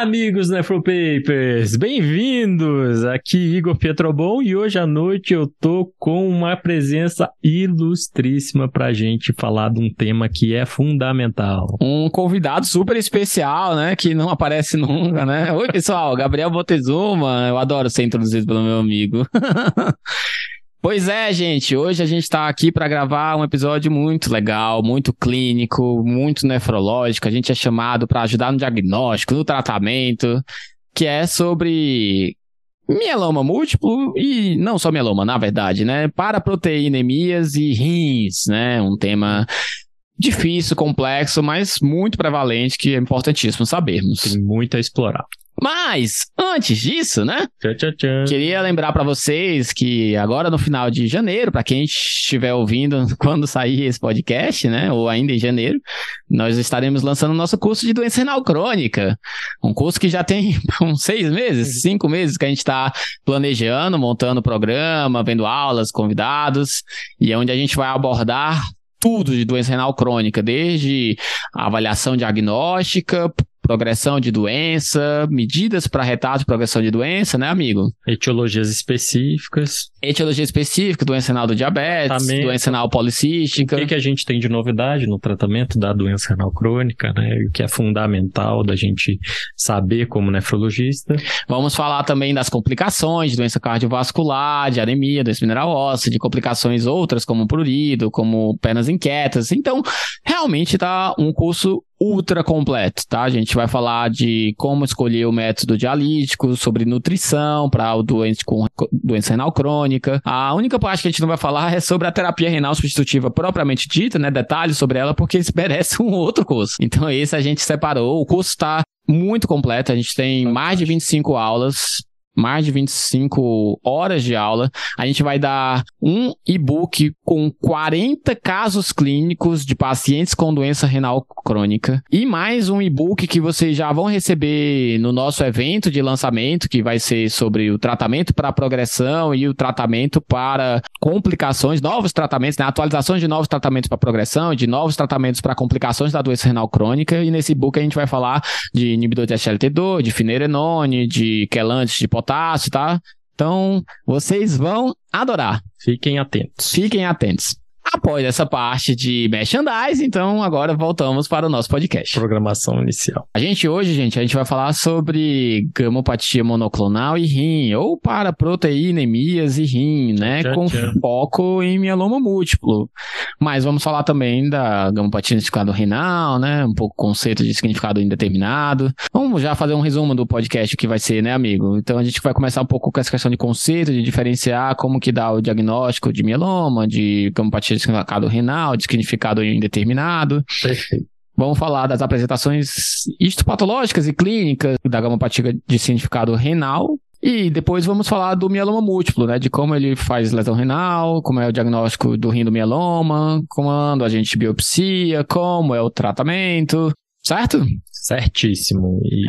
Olá, amigos Nefropapers! Bem-vindos! Aqui Igor Pietrobon e hoje à noite eu tô com uma presença ilustríssima pra gente falar de um tema que é fundamental. Um convidado super especial, né? Que não aparece nunca, né? Oi, pessoal, Gabriel Botezuma. Eu adoro ser introduzido pelo meu amigo. Pois é, gente, hoje a gente está aqui para gravar um episódio muito legal, muito clínico, muito nefrológico. A gente é chamado para ajudar no diagnóstico, no tratamento, que é sobre mieloma múltiplo e não só mieloma, na verdade, né? Paraproteinemias e rins, né? Um tema difícil, complexo, mas muito prevalente que é importantíssimo sabermos. Tem muito a explorar. Mas, antes disso, né? Tchau, tchau, tchau. Queria lembrar para vocês que agora no final de janeiro, para quem estiver ouvindo quando sair esse podcast, né, ou ainda em janeiro, nós estaremos lançando o nosso curso de doença renal crônica. Um curso que já tem uns seis meses, cinco meses que a gente está planejando, montando o programa, vendo aulas, convidados, e é onde a gente vai abordar tudo de doença renal crônica, desde a avaliação diagnóstica, progressão de doença, medidas para retardo de progressão de doença, né, amigo? Etiologias específicas. Etiologia específica, doença renal do diabetes, doença renal policística. O que, que a gente tem de novidade no tratamento da doença renal crônica, né? O que é fundamental da gente saber como nefrologista. Vamos falar também das complicações de doença cardiovascular, de anemia, doença mineral óssea, de complicações outras como prurido, como pernas inquietas. Então, realmente tá um curso ultra completo, tá? A gente vai falar de como escolher o método dialítico, sobre nutrição para o doente com doença renal crônica. A única parte que a gente não vai falar é sobre a terapia renal substitutiva propriamente dita, né? Detalhes sobre ela, porque isso merece um outro curso. Então, esse a gente separou. O curso está muito completo, a gente tem mais de 25 aulas mais de 25 horas de aula. A gente vai dar um e-book com 40 casos clínicos de pacientes com doença renal crônica e mais um e-book que vocês já vão receber no nosso evento de lançamento, que vai ser sobre o tratamento para progressão e o tratamento para complicações, novos tratamentos, né? atualizações de novos tratamentos para progressão, de novos tratamentos para complicações da doença renal crônica. E nesse e-book a gente vai falar de inibidor de SLT2, de finerenone, de quelantes de potássio, tá? Então, vocês vão adorar. Fiquem atentos. Fiquem atentos. Após essa parte de merchandise, então agora voltamos para o nosso podcast. Programação inicial. A gente hoje, gente, a gente vai falar sobre gamopatia monoclonal e rim, ou para proteinemias e rim, né? Com foco em mieloma múltiplo. Mas vamos falar também da gamopatia de significado renal, né? Um pouco conceito de significado indeterminado. Vamos já fazer um resumo do podcast que vai ser, né, amigo? Então a gente vai começar um pouco com essa questão de conceito, de diferenciar como que dá o diagnóstico de mieloma, de gamopatia significado renal, de significado indeterminado. Perfeito. Vamos falar das apresentações histopatológicas e clínicas da gamopatia de significado renal. E depois vamos falar do mieloma múltiplo, né? De como ele faz lesão renal, como é o diagnóstico do rim do mieloma, quando a gente biopsia, como é o tratamento, certo? Certíssimo. E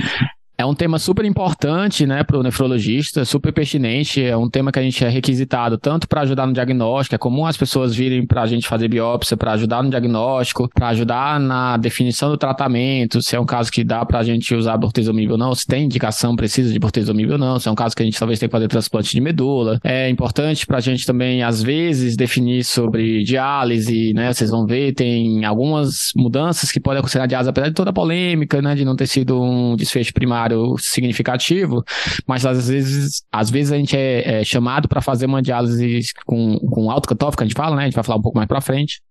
É um tema super importante, né, para o nefrologista, super pertinente. É um tema que a gente é requisitado tanto para ajudar no diagnóstico. É comum as pessoas virem para a gente fazer biópsia para ajudar no diagnóstico, para ajudar na definição do tratamento. Se é um caso que dá para a gente usar bortezomib ou não, se tem indicação precisa de bortezomib ou não. Se é um caso que a gente talvez tenha que fazer transplante de medula. É importante para a gente também, às vezes, definir sobre diálise, né? Vocês vão ver, tem algumas mudanças que podem acontecer na diálise, apesar de toda a polêmica, né, de não ter sido um desfecho primário significativo, mas às vezes, às vezes a gente é, é chamado para fazer uma diálise com, com alto cutoff, que a gente fala, né? A gente vai falar um pouco mais para frente.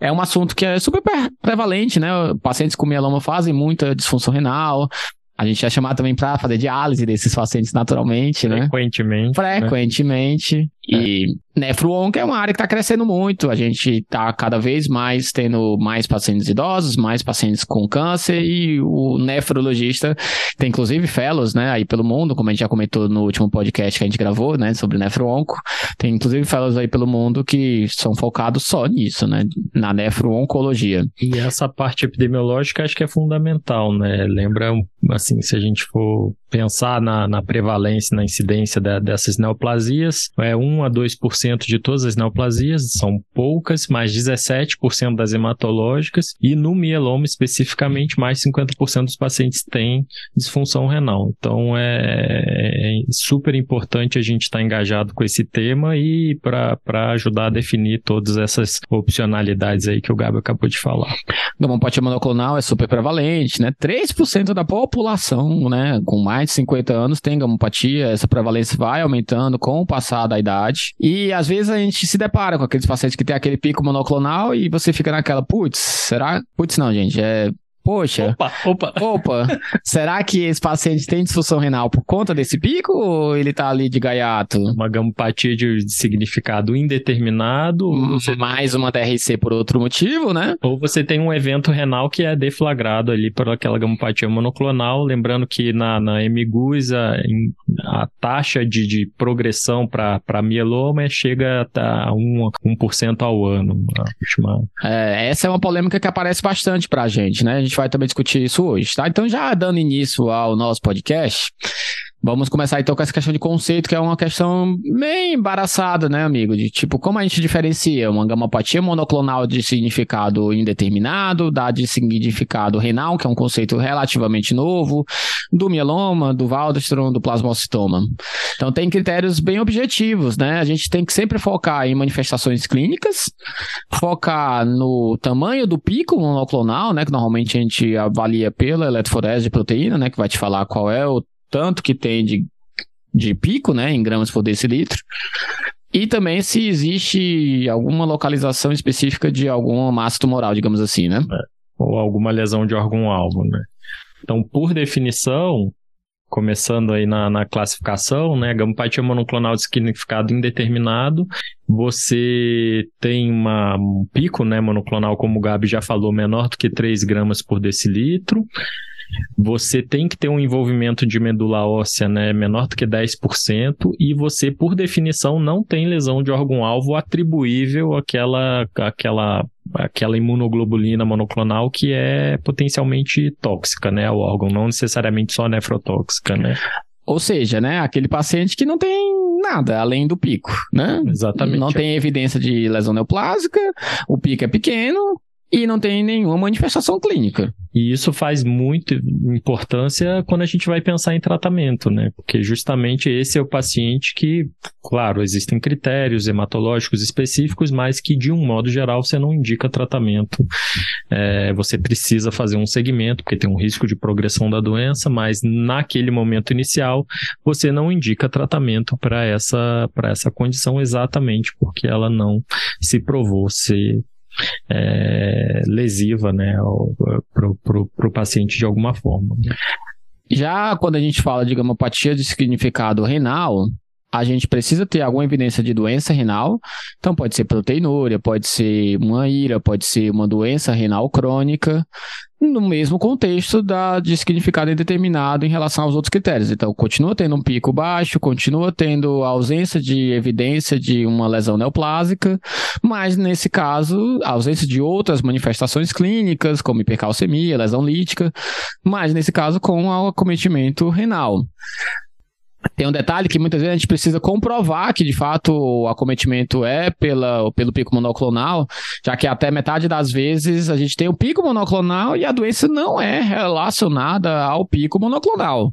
É um assunto que é super pre- prevalente, né? Pacientes com mieloma fazem muita disfunção renal. A gente é chamado também para fazer diálise desses pacientes naturalmente, né? frequentemente. né? Frequentemente. E nefro-onco é uma área que está crescendo muito. A gente está cada vez mais tendo mais pacientes idosos, mais pacientes com câncer e o nefrologista tem inclusive fellows, né, aí pelo mundo, como a gente já comentou no último podcast que a gente gravou, né, sobre nefro-onco. Tem inclusive fellows aí pelo mundo que são focados só nisso, né, na nefro-oncologia. E essa parte epidemiológica acho que é fundamental, né? Lembra, assim, se a gente for pensar na, na prevalência, na incidência de, dessas neoplasias, é 1 a 2% de todas as neoplasias, são poucas, mais 17% das hematológicas, e no mieloma especificamente, mais 50% dos pacientes têm disfunção renal. Então é, é super importante a gente estar tá engajado com esse tema e para ajudar a definir todas essas opcionalidades aí que o Gabi acabou de falar. Gamopatia monoclonal é super prevalente, né? 3% da população, né, com mais de 50 anos tem gamopatia, essa prevalência vai aumentando com o passar da idade. E às vezes a gente se depara com aqueles pacientes que tem aquele pico monoclonal e você fica naquela, putz, será? Putz, não, gente, é Poxa. Opa, opa. Opa. Será que esse paciente tem disfunção renal por conta desse pico ou ele tá ali de gaiato? Uma gamopatia de significado indeterminado. Você... Mais uma TRC por outro motivo, né? Ou você tem um evento renal que é deflagrado ali por aquela gamopatia monoclonal. Lembrando que na, na MGUS a, a taxa de, de progressão para mieloma chega a 1%, 1 ao ano. Última... É, essa é uma polêmica que aparece bastante pra gente, né? A gente vai também discutir isso hoje, tá? Então, já dando início ao nosso podcast, Vamos começar então com essa questão de conceito, que é uma questão bem embaraçada, né, amigo? De tipo, como a gente diferencia uma gamopatia monoclonal de significado indeterminado, da de significado renal, que é um conceito relativamente novo, do mieloma, do Waldenstrom, do plasmocitoma. Então tem critérios bem objetivos, né? A gente tem que sempre focar em manifestações clínicas, focar no tamanho do pico monoclonal, né, que normalmente a gente avalia pela eletroforese de proteína, né, que vai te falar qual é o tanto que tem de, de pico, né, em gramas por decilitro, e também se existe alguma localização específica de alguma massa tumoral, digamos assim, né? É, ou alguma lesão de órgão-alvo, né? Então, por definição, começando aí na, na classificação, né, gamopatia monoclonal de significado indeterminado, você tem uma, um pico, né, monoclonal, como o Gabi já falou, menor do que 3 gramas por decilitro, você tem que ter um envolvimento de medula óssea né, menor do que 10%, e você, por definição, não tem lesão de órgão-alvo atribuível àquela, àquela, àquela imunoglobulina monoclonal que é potencialmente tóxica né, ao órgão, não necessariamente só nefrotóxica, né? Ou seja, né, aquele paciente que não tem nada além do pico, né? Exatamente. Não tem evidência de lesão neoplásica, o pico é pequeno e não tem nenhuma manifestação clínica. E isso faz muita importância quando a gente vai pensar em tratamento, né? Porque justamente esse é o paciente que, claro, existem critérios hematológicos específicos, mas que de um modo geral você não indica tratamento. É, você precisa fazer um segmento, porque tem um risco de progressão da doença, mas naquele momento inicial você não indica tratamento para essa, essa condição exatamente porque ela não se provou ser é, lesiva né, para o paciente de alguma forma. Já quando a gente fala de gamopatia de significado renal, a gente precisa ter alguma evidência de doença renal. Então, pode ser proteinúria, pode ser uma ira, pode ser uma doença renal crônica, no mesmo contexto da, de significado indeterminado em relação aos outros critérios. Então, continua tendo um pico baixo, continua tendo ausência de evidência de uma lesão neoplásica, mas nesse caso, ausência de outras manifestações clínicas, como hipercalcemia, lesão lítica, mas nesse caso com acometimento renal. Tem um detalhe que muitas vezes a gente precisa comprovar que de fato o acometimento é pela, pelo pico monoclonal, já que até metade das vezes a gente tem o pico monoclonal e a doença não é relacionada ao pico monoclonal.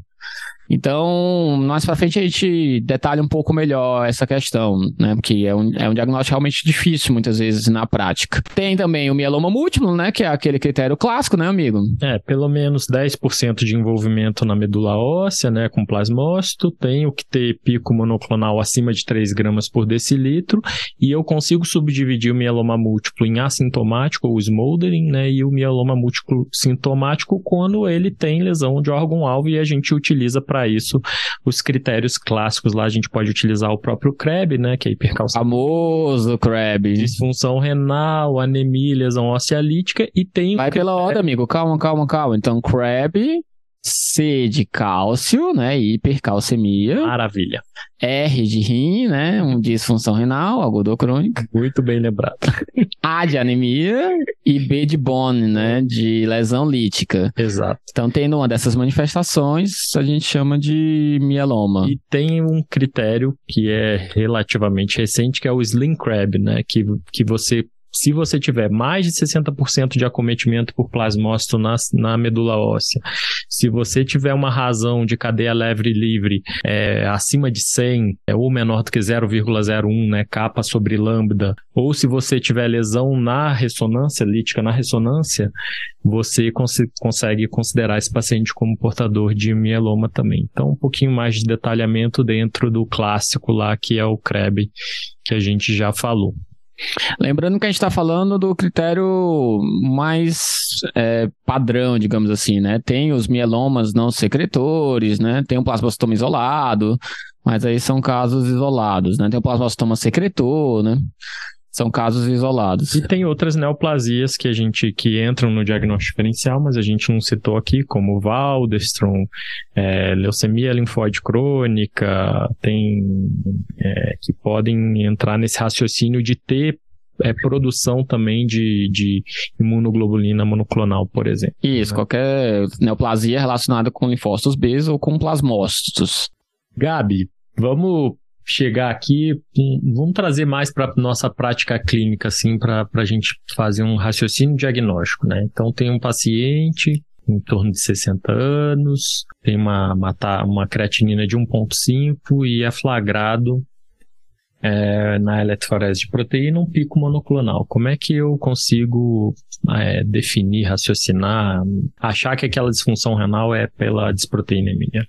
Então, mais para frente a gente detalha um pouco melhor essa questão, né? Porque é um, é um diagnóstico realmente difícil muitas vezes na prática. Tem também o mieloma múltiplo, né? Que é aquele critério clássico, né, amigo? É, pelo menos 10% de envolvimento na medula óssea, né? Com plasmócito. Tenho que ter pico monoclonal acima de 3 gramas por decilitro. E eu consigo subdividir o mieloma múltiplo em assintomático ou smoldering, né? E o mieloma múltiplo sintomático quando ele tem lesão de órgão-alvo e a gente utiliza para isso os critérios clássicos lá. A gente pode utilizar o próprio CREB, né? Que é hipercalcemia. Famoso CREB. Disfunção renal, anemia, lesão óssea lítica e tem... Vai pela ordem, amigo. Calma, calma, calma. Então, CREB, C de cálcio, né? Hipercalcemia. Maravilha. R de rim, né? Um disfunção renal, agudo crônica. Muito bem lembrado. A de anemia e B de bone, né? De lesão lítica. Exato. Então, tendo uma dessas manifestações, a gente chama de mieloma. E tem um critério que é relativamente recente, que é o Slim Crab, né? Que, que você se você tiver mais de 60% de acometimento por plasmócito na, na medula óssea, se você tiver uma razão de cadeia leve livre é, acima de 100 é, ou menor do que 0,01, né, capa sobre lambda, ou se você tiver lesão na ressonância lítica, na ressonância, você cons consegue considerar esse paciente como portador de mieloma também. Então, um pouquinho mais de detalhamento dentro do clássico lá, que é o CREB, que a gente já falou. Lembrando que a gente está falando do critério mais é, padrão, digamos assim, né? Tem os mielomas não secretores, né? Tem o plasmocitoma isolado, mas aí são casos isolados, né? Tem o plasmocitoma secretor, né? São casos isolados. E tem outras neoplasias que a gente que entram no diagnóstico diferencial, mas a gente não citou aqui, como Waldestrom, é, leucemia linfóide crônica, tem é, que podem entrar nesse raciocínio de ter é, produção também de, de imunoglobulina monoclonal, por exemplo. Isso, né? qualquer neoplasia relacionada com linfócitos B ou com plasmócitos. Gabi, vamos chegar aqui, vamos trazer mais para nossa prática clínica, assim, para a gente fazer um raciocínio diagnóstico, né? Então, tem um paciente em torno de 60 anos, tem uma, uma, uma creatinina de 1,5 e é flagrado é, na eletroforese de proteína um pico monoclonal. Como é que eu consigo é, definir, raciocinar, achar que aquela disfunção renal é pela disproteinemia?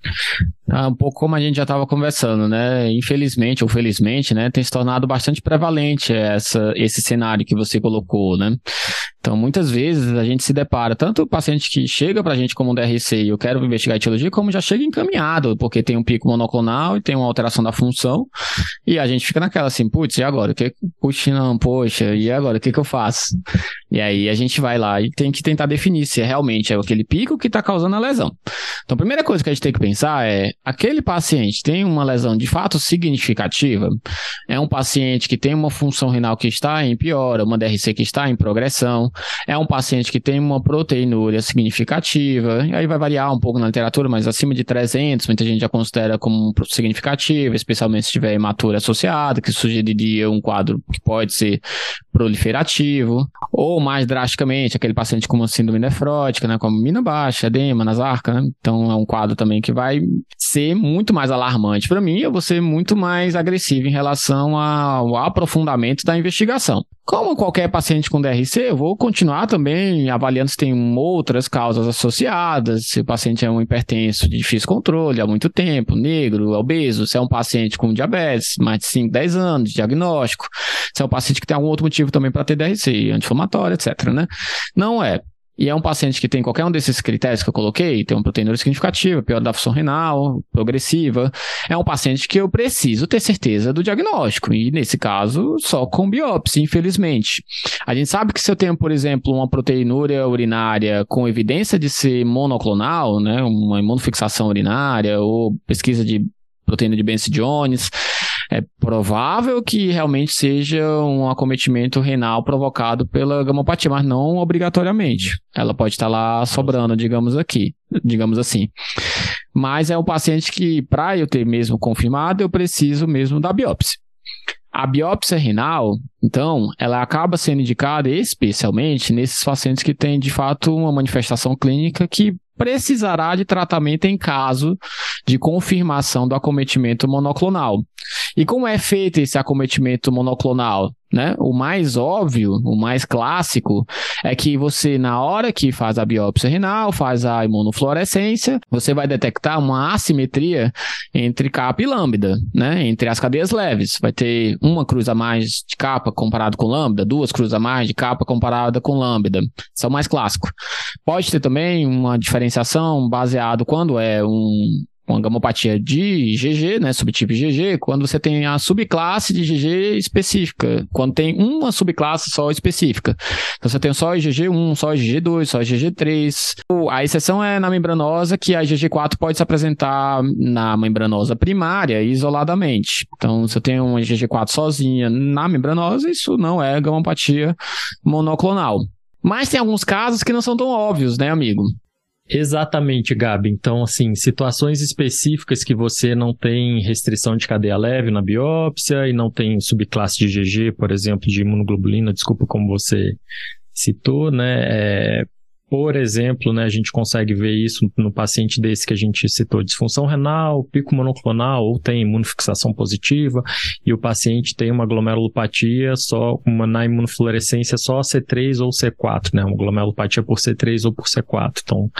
Ah, um pouco como a gente já estava conversando, né? Infelizmente ou felizmente, né, tem se tornado bastante prevalente essa, esse cenário que você colocou, né? Então, muitas vezes a gente se depara, tanto o paciente que chega para a gente como um DRC e eu quero investigar etiologia, como já chega encaminhado, porque tem um pico monoclonal e tem uma alteração da função, e a gente fica naquela assim, putz, e agora? O que, puxa, não, poxa, e agora? O que, que eu faço? E aí a gente vai lá e tem que tentar definir se é realmente é aquele pico que está causando a lesão. Então, a primeira coisa que a gente tem que pensar é, aquele paciente tem uma lesão de fato significativa? É um paciente que tem uma função renal que está em piora, uma DRC que está em progressão, é um paciente que tem uma proteinúria significativa, aí vai variar um pouco na literatura, mas acima de 300, muita gente já considera como significativa, especialmente se tiver hematura associada, que sugeriria um quadro que pode ser proliferativo, ou mais drasticamente, aquele paciente com uma síndrome nefrótica, né, como mina baixa, edema nas arcas, né? Então é um quadro também que vai ser muito mais alarmante para mim, eu vou ser muito mais agressivo em relação ao aprofundamento da investigação. Como qualquer paciente com DRC, eu vou continuar também avaliando se tem outras causas associadas, se o paciente é um hipertenso de difícil controle há muito tempo, negro, obeso, se é um paciente com diabetes, mais de 5, 10 anos, diagnóstico, se é um paciente que tem algum outro motivo também para ter DRC, anti-inflamatório, etc, né? Não é e é um paciente que tem qualquer um desses critérios que eu coloquei, tem uma proteína significativa, pior da função renal, progressiva, é um paciente que eu preciso ter certeza do diagnóstico, e nesse caso, só com biópsia, infelizmente. A gente sabe que se eu tenho, por exemplo, uma proteinúria urinária com evidência de ser monoclonal, né, uma imunofixação urinária, ou pesquisa de proteína de Benz Jones, é provável que realmente seja um acometimento renal provocado pela gamopatia, mas não obrigatoriamente. Ela pode estar lá sobrando, digamos aqui, digamos assim. Mas é um paciente que, para eu ter mesmo confirmado, eu preciso mesmo da biópsia. A biópsia renal, então, ela acaba sendo indicada especialmente nesses pacientes que têm, de fato, uma manifestação clínica que precisará de tratamento em caso de confirmação do acometimento monoclonal. E como é feito esse acometimento monoclonal? Né? O mais óbvio, o mais clássico, é que você, na hora que faz a biópsia renal, faz a imunofluorescência, você vai detectar uma assimetria entre capa e lambda, né? entre as cadeias leves. Vai ter uma cruz a mais de capa comparado com lambda, duas cruzes a mais de capa comparada com lambda. Isso é o mais clássico. Pode ter também uma diferenciação baseado quando é um uma gamopatia de GG, né, subtipo GG, quando você tem a subclasse de GG específica, quando tem uma subclasse só específica. Então você tem só IgG1, só IgG2, só IgG3. A exceção é na membranosa, que a IgG4 pode se apresentar na membranosa primária isoladamente. Então, se eu tenho uma IgG4 sozinha na membranosa, isso não é gamopatia monoclonal. Mas tem alguns casos que não são tão óbvios, né, amigo? Exatamente, Gabi. Então, assim, situações específicas que você não tem restrição de cadeia leve na biópsia e não tem subclasse de GG, por exemplo, de imunoglobulina, desculpa como você citou, né? É, por exemplo, né, a gente consegue ver isso no paciente desse que a gente citou, disfunção renal, pico monoclonal, ou tem imunofixação positiva, e o paciente tem uma glomerulopatia só uma, na imunofluorescência só C3 ou C4, né, uma glomerulopatia por C3 ou por C4. Então,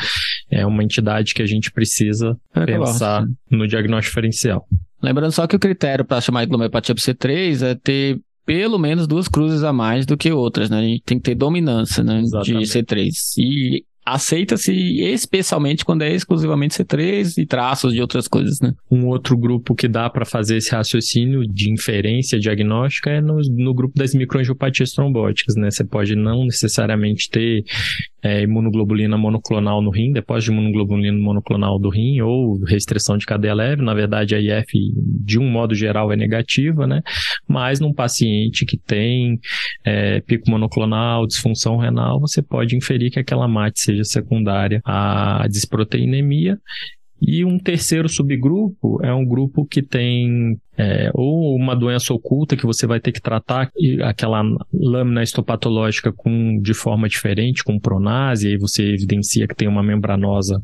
é uma entidade que a gente precisa é, pensar no diagnóstico diferencial. Lembrando só que o critério para chamar de glomerulopatia por C3 é ter pelo menos duas cruzes a mais do que outras, né? A gente tem que ter dominância né, de C3. E aceita-se especialmente quando é exclusivamente C3 e traços de outras coisas, né? Um outro grupo que dá para fazer esse raciocínio de inferência diagnóstica é no, no grupo das microangiopatias trombóticas, né? Você pode não necessariamente ter é, imunoglobulina monoclonal no rim, depósito de imunoglobulina monoclonal do rim ou restrição de cadeia leve, na verdade a IF de um modo geral é negativa, né? Mas num paciente que tem é, pico monoclonal, disfunção renal, você pode inferir que aquela mate seja secundária à disproteinemia e um terceiro subgrupo é um grupo que tem é, ou uma doença oculta que você vai ter que tratar aquela lâmina histopatológica com, de forma diferente, com pronase, aí você evidencia que tem uma membranosa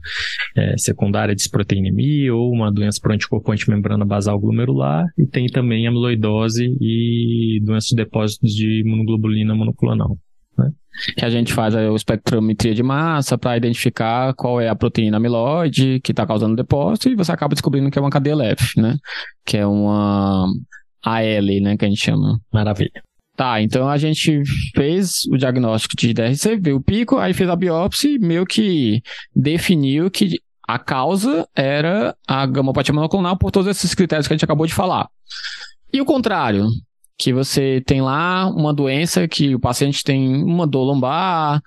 é, secundária de desproteinemia ou uma doença por anticorpo antimembrana basal glomerular, e tem também amiloidose e doenças de depósitos de imunoglobulina monoclonal. Né? que a gente faz a espectrometria de massa para identificar qual é a proteína amiloide que está causando depósito e você acaba descobrindo que é uma cadeia leve, né? Que é uma AL, né? Que a gente chama. Maravilha. Tá, então a gente fez o diagnóstico de DRC, viu o pico, aí fez a biópsia e meio que definiu que a causa era a gamopatia monoclonal por todos esses critérios que a gente acabou de falar. E o contrário, que você tem lá uma doença que o paciente tem uma dor lombar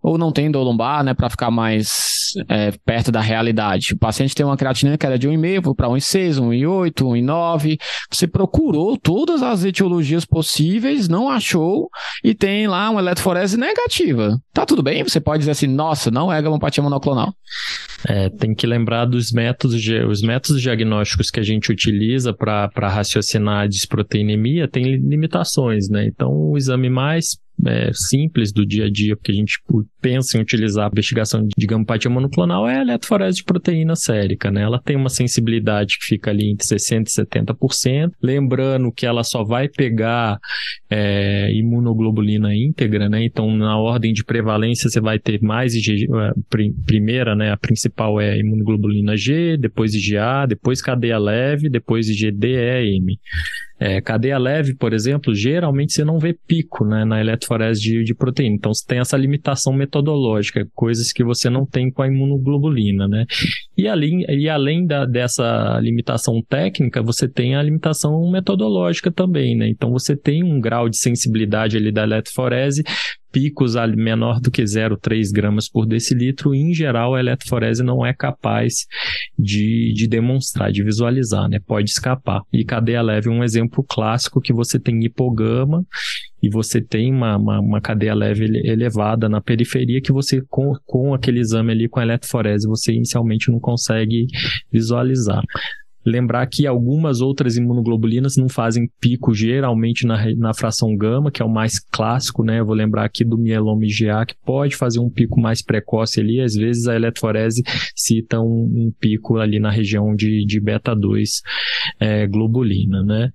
ou não tem dor lombar, né, para ficar mais é, perto da realidade. O paciente tem uma creatinina que era de 1,5 para 1,6, 1,8, 1,9. Você procurou todas as etiologias possíveis, não achou e tem lá uma eletroforese negativa. Tá tudo bem? Você pode dizer assim, nossa, não é gamopatia monoclonal. É, tem que lembrar dos métodos, os métodos diagnósticos que a gente utiliza para raciocinar a disproteinemia tem limitações, né? Então, o exame mais é, simples do dia a dia, porque a gente pensa em utilizar a investigação de gamopatia monoclonal, é a eletroforese de proteína sérica, né? Ela tem uma sensibilidade que fica ali entre 60% e 70%, lembrando que ela só vai pegar é, imunoglobulina íntegra, né? Então, na ordem de prevalência, você vai ter mais IG, é, primeira, né? A principal é imunoglobulina G, depois IgA, depois cadeia leve, depois IgD-EM. É, cadeia leve, por exemplo, geralmente você não vê pico né, na eletroforese de, de, proteína. Então você tem essa limitação metodológica, coisas que você não tem com a imunoglobulina. Né? E, além, e além da, dessa limitação técnica, você tem a limitação metodológica também. Né? Então você tem um grau de sensibilidade ali da eletroforese picos menor do que 0,3 gramas por decilitro, em geral a eletroforese não é capaz de, de demonstrar, de visualizar, né? Pode escapar. E cadeia leve é um exemplo clássico que você tem hipogama e você tem uma, uma, uma, cadeia leve elevada na periferia que você, com, com aquele exame ali com a eletroforese, você inicialmente não consegue visualizar. Lembrar que algumas outras imunoglobulinas não fazem pico geralmente na, na fração gama, que é o mais clássico, né? Eu vou lembrar aqui do mieloma IgA, que pode fazer um pico mais precoce ali. Às vezes a eletroforese cita um, um pico ali na região de, de beta-2 é, globulina, né?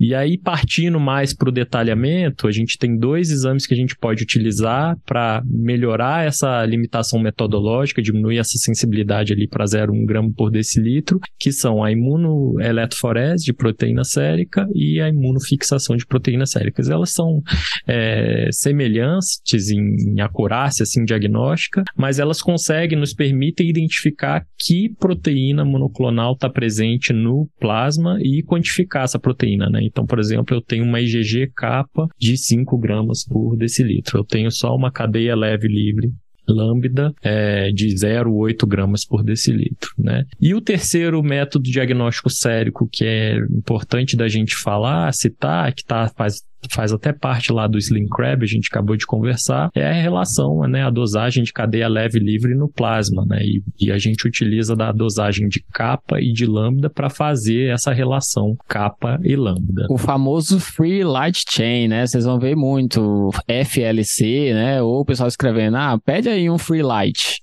E aí, partindo mais para o detalhamento, a gente tem dois exames que a gente pode utilizar para melhorar essa limitação metodológica, diminuir essa sensibilidade ali para 0,1 grama por decilitro, que são a imun imunoeletroforese de proteína sérica e a imunofixação de proteínas séricas. Elas são é, semelhantes em, em acurácia assim, diagnóstica, mas elas conseguem, nos permitem identificar que proteína monoclonal está presente no plasma e quantificar essa proteína. Né? Então, por exemplo, eu tenho uma IgG capa de 5 gramas por decilitro. Eu tenho só uma cadeia leve livre lambda é, de 0,8 gramas por decilitro, né? E o terceiro método diagnóstico sérico que é importante da gente falar, citar, que tá, faz faz até parte lá do Slim Crab, a gente acabou de conversar, é a relação, né, a dosagem de cadeia leve livre no plasma, né, e, e a gente utiliza da dosagem de capa e de lambda para fazer essa relação capa e lambda. O famoso Free Light Chain, né, vocês vão ver muito FLC, né, ou o pessoal escrevendo, ah, pede aí um Free Light.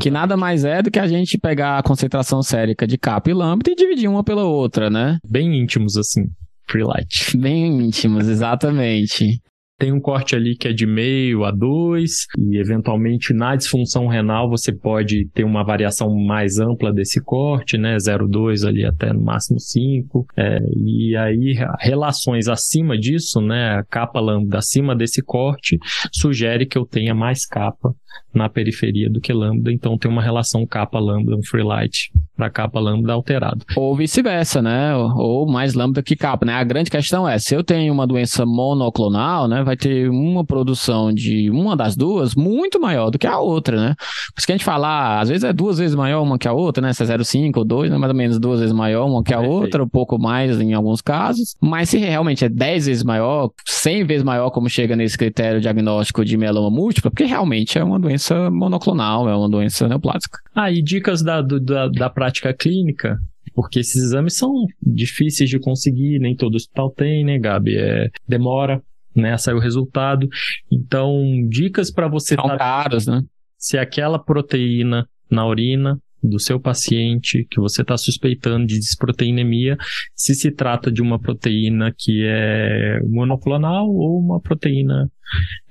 Que nada mais é do que a gente pegar a concentração sérica de capa e lambda e dividir uma pela outra, né? Bem íntimos assim. Freelite. Bem íntimos, exatamente. Tem um corte ali que é de meio a 2, e eventualmente na disfunção renal você pode ter uma variação mais ampla desse corte, né? 0,2 ali até no máximo 5. É, e aí, relações acima disso, né? A capa lambda acima desse corte, sugere que eu tenha mais capa na periferia do que lambda, então tem uma relação capa lambda, um free light para capa lambda alterado. Ou vice-versa, né? Ou mais lambda que capa, né? A grande questão é, se eu tenho uma doença monoclonal, né, vai ter uma produção de uma das duas muito maior do que a outra, né? Por isso que a gente fala, ah, às vezes é duas vezes maior uma que a outra, né? Se é 0,5 ou 2, né? mais ou menos duas vezes maior uma que a Perfeito. outra, um pouco mais em alguns casos. Mas se realmente é 10 vezes maior, 100 vezes maior, como chega nesse critério diagnóstico de mieloma múltiplo, porque realmente é uma doença monoclonal, é uma doença neoplásica. Ah, e dicas da, do, da, da prática clínica? Porque esses exames são difíceis de conseguir, nem todo hospital tem, né, Gabi? É, demora, né, sair o resultado. Então, dicas para você... São caras, né? Se aquela proteína na urina do seu paciente que você está suspeitando de disproteinemia, se se trata de uma proteína que é monoclonal ou uma proteína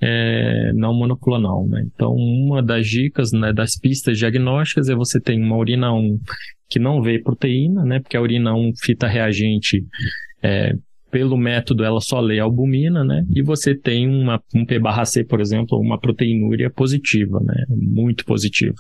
é, não monoclonal. Né? Então, uma das dicas, né, das pistas diagnósticas é você ter uma urina 1 que não vê proteína, né, porque a urina 1 fita reagente é, pelo método ela só lê albumina, né? E você tem uma, um P barra C, por exemplo, uma proteinúria positiva, né? Muito positiva.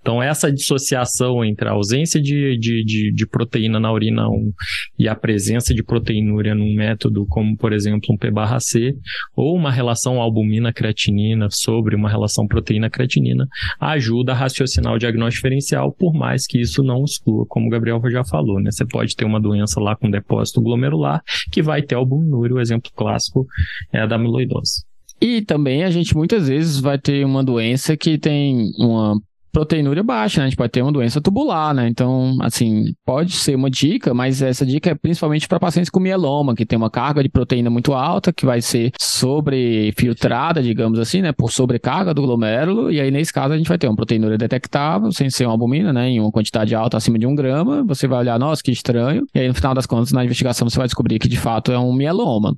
Então, essa dissociação entre a ausência de, de, de, de proteína na urina 1 e a presença de proteinúria num método como, por exemplo, um P barra C, ou uma relação albumina-creatinina sobre uma relação proteína-creatinina, ajuda a raciocinar o diagnóstico diferencial, por mais que isso não exclua, como o Gabriel já falou, né? Você pode ter uma doença lá com depósito glomerular que vai ter albumínúria, o exemplo clássico é a da amiloidose. E também a gente muitas vezes vai ter uma doença que tem uma proteinúria baixa, né? A gente pode ter uma doença tubular, né? Então, assim, pode ser uma dica, mas essa dica é principalmente para pacientes com mieloma, que tem uma carga de proteína muito alta, que vai ser sobrefiltrada, digamos assim, né? Por sobrecarga do glomérulo, e aí nesse caso a gente vai ter uma proteinúria detectável, sem ser uma albumina, né? Em uma quantidade alta acima de um grama, você vai olhar, nossa, que estranho, e aí no final das contas, na investigação, você vai descobrir que de fato é um mieloma.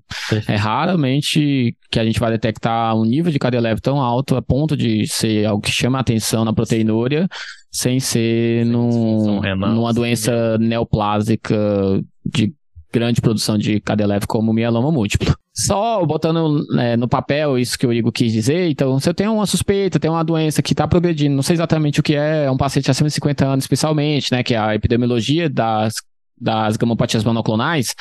É raramente que a gente vai detectar um nível de cadeia leve tão alto a ponto de ser algo que chama a atenção na proteína proteinúria sem ser num, numa doença neoplásica de grande produção de leve como mieloma múltiplo. Só botando é, no papel isso que o Igor quis dizer, então se eu tenho uma suspeita, tem uma doença que está progredindo, não sei exatamente o que é, é um paciente acima de 50 anos especialmente, né, que é a epidemiologia das das gamopatias monoclonais,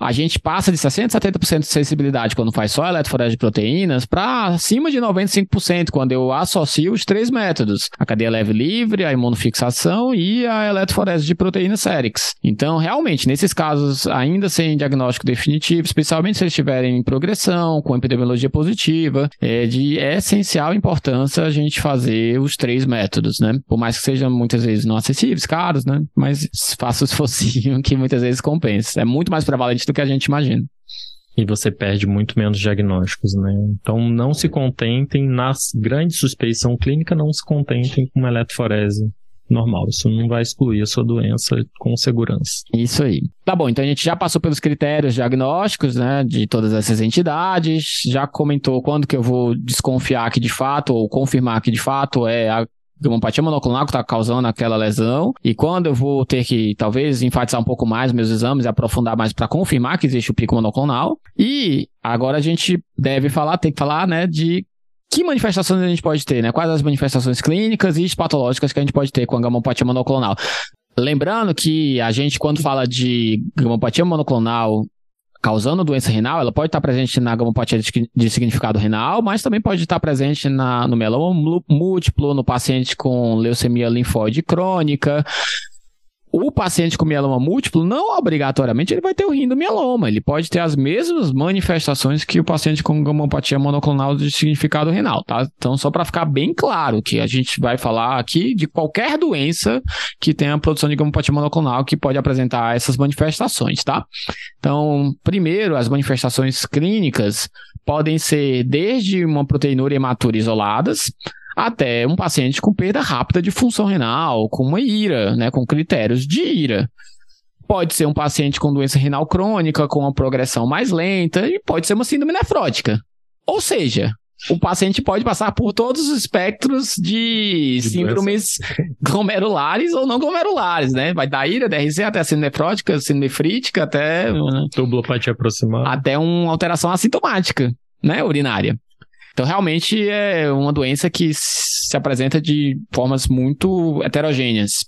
a gente passa de 60% a 70% de sensibilidade quando faz só eletroforese de proteínas para acima de 95% quando eu associo os três métodos: a cadeia leve livre, a imunofixação e a eletroforese de proteínas sérix. Então, realmente, nesses casos, ainda sem diagnóstico definitivo, especialmente se eles estiverem em progressão, com epidemiologia positiva, é de essencial importância a gente fazer os três métodos, né? Por mais que sejam muitas vezes não acessíveis, caros, né? Mas faça o esforcinho que muitas vezes compensa. É muito mais prevalente do que a gente imagina. E você perde muito menos diagnósticos, né? Então não se contentem, nas grandes suspeição clínica, não se contentem com uma eletroforese normal. Isso não vai excluir a sua doença com segurança. Isso aí. Tá bom, então a gente já passou pelos critérios diagnósticos, né, de todas essas entidades, já comentou quando que eu vou desconfiar que de fato, ou confirmar que de fato é a gamopatia monoclonal que está causando aquela lesão. E quando eu vou ter que, talvez, enfatizar um pouco mais meus exames e aprofundar mais para confirmar que existe o pico monoclonal. E agora a gente deve falar, tem que falar, né, de que manifestações a gente pode ter, né? Quais as manifestações clínicas e patológicas que a gente pode ter com a gamopatia monoclonal. Lembrando que a gente, quando fala de gamopatia monoclonal causando doença renal, ela pode estar presente na gamopatia de significado renal, mas também pode estar presente na, no meloma múltiplo, no paciente com leucemia linfóide crônica, o paciente com mieloma múltiplo, não obrigatoriamente ele vai ter o rim do mieloma. Ele pode ter as mesmas manifestações que o paciente com gamopatia monoclonal de significado renal, tá? Então, só para ficar bem claro que a gente vai falar aqui de qualquer doença que tenha produção de gamopatia monoclonal que pode apresentar essas manifestações, tá? Então, primeiro, as manifestações clínicas podem ser desde uma proteinúria hematura isoladas, até um paciente com perda rápida de função renal, com uma ira, né, com critérios de ira. Pode ser um paciente com doença renal crônica, com uma progressão mais lenta, e pode ser uma síndrome nefrótica. Ou seja, o paciente pode passar por todos os espectros de, de síndromes glomerulares ou não glomerulares, né? Vai da ira, DRC, até a síndrome nefrótica, síndrome nefrítica, até... Né? Tubulopatia aproximada. Até uma alteração assintomática, né, urinária. Então, realmente é uma doença que se apresenta de formas muito heterogêneas.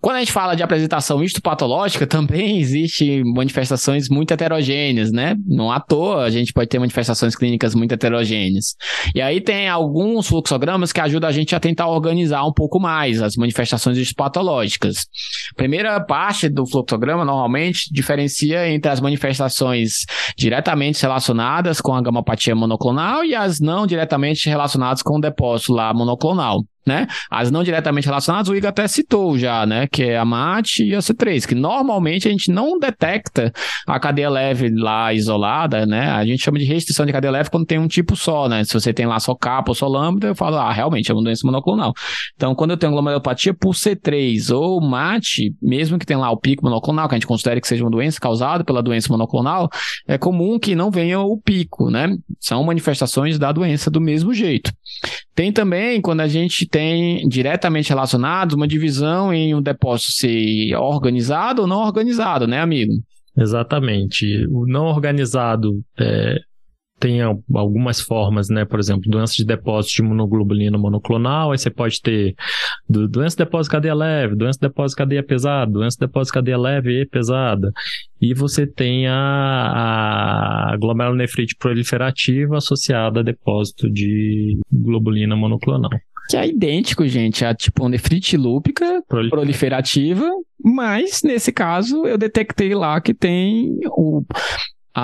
Quando a gente fala de apresentação histopatológica, também existe manifestações muito heterogêneas, né? Não à toa a gente pode ter manifestações clínicas muito heterogêneas. E aí tem alguns fluxogramas que ajudam a gente a tentar organizar um pouco mais as manifestações histopatológicas. Primeira parte do fluxograma normalmente diferencia entre as manifestações diretamente relacionadas com a gamopatia monoclonal e as não diretamente relacionadas com o depósito lá monoclonal né? As não diretamente relacionadas, o Igor até citou já, né? Que é a MAT e a C3, que normalmente a gente não detecta a cadeia leve lá isolada, né? A gente chama de restrição de cadeia leve quando tem um tipo só, né? Se você tem lá só capa ou só lambda, eu falo, ah, realmente é uma doença monoclonal. Então, quando eu tenho glomerulopatia por C3 ou MAT, mesmo que tenha lá o pico monoclonal, que a gente considere que seja uma doença causada pela doença monoclonal, é comum que não venha o pico, né? São manifestações da doença do mesmo jeito. Tem também, quando a gente tem diretamente relacionados, uma divisão em um depósito ser organizado ou não organizado, né, amigo? Exatamente. O não organizado é, tem algumas formas, né? Por exemplo, doença de depósito de imunoglobulina monoclonal, aí você pode ter doença de depósito de cadeia leve, doença de depósito de cadeia pesada, doença de depósito de cadeia leve e pesada. E você tem a, a glomerulonefrite proliferativa associada a depósito de globulina monoclonal. Que é idêntico, gente, a tipo nefrite lúpica proliferativa, mas nesse caso eu detectei lá que tem o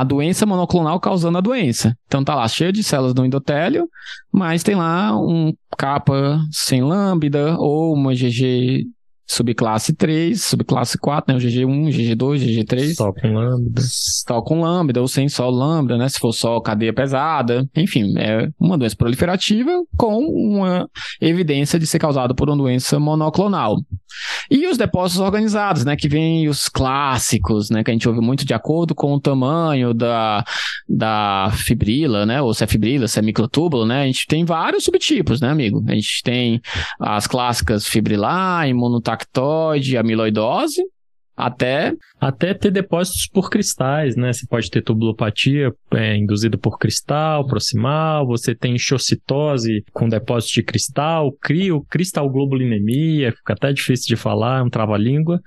a doença monoclonal causando a doença. Então tá lá cheio de células do endotélio, mas tem lá um capa sem lambda ou uma GG subclasse 3, subclasse 4, né? O GG1, GG2, GG3. Só com lambda. Só com lambda, ou sem só lambda, né? Se for só cadeia pesada. Enfim, é uma doença proliferativa com uma evidência de ser causada por uma doença monoclonal. E os depósitos organizados, né? Que vem os clássicos, né? Que a gente ouve muito de acordo com o tamanho da, da fibrila, né? Ou se é fibrila, se é microtúbulo, né? A gente tem vários subtipos, né, amigo? A gente tem as clássicas fibrilar, imunotactoide, amiloidose, até até ter depósitos por cristais, né? Você pode ter tubulopatia é, induzida por cristal proximal, você tem xocitose com depósito de cristal, crio, cristalglobulinemia, fica até difícil de falar, é um trava-língua.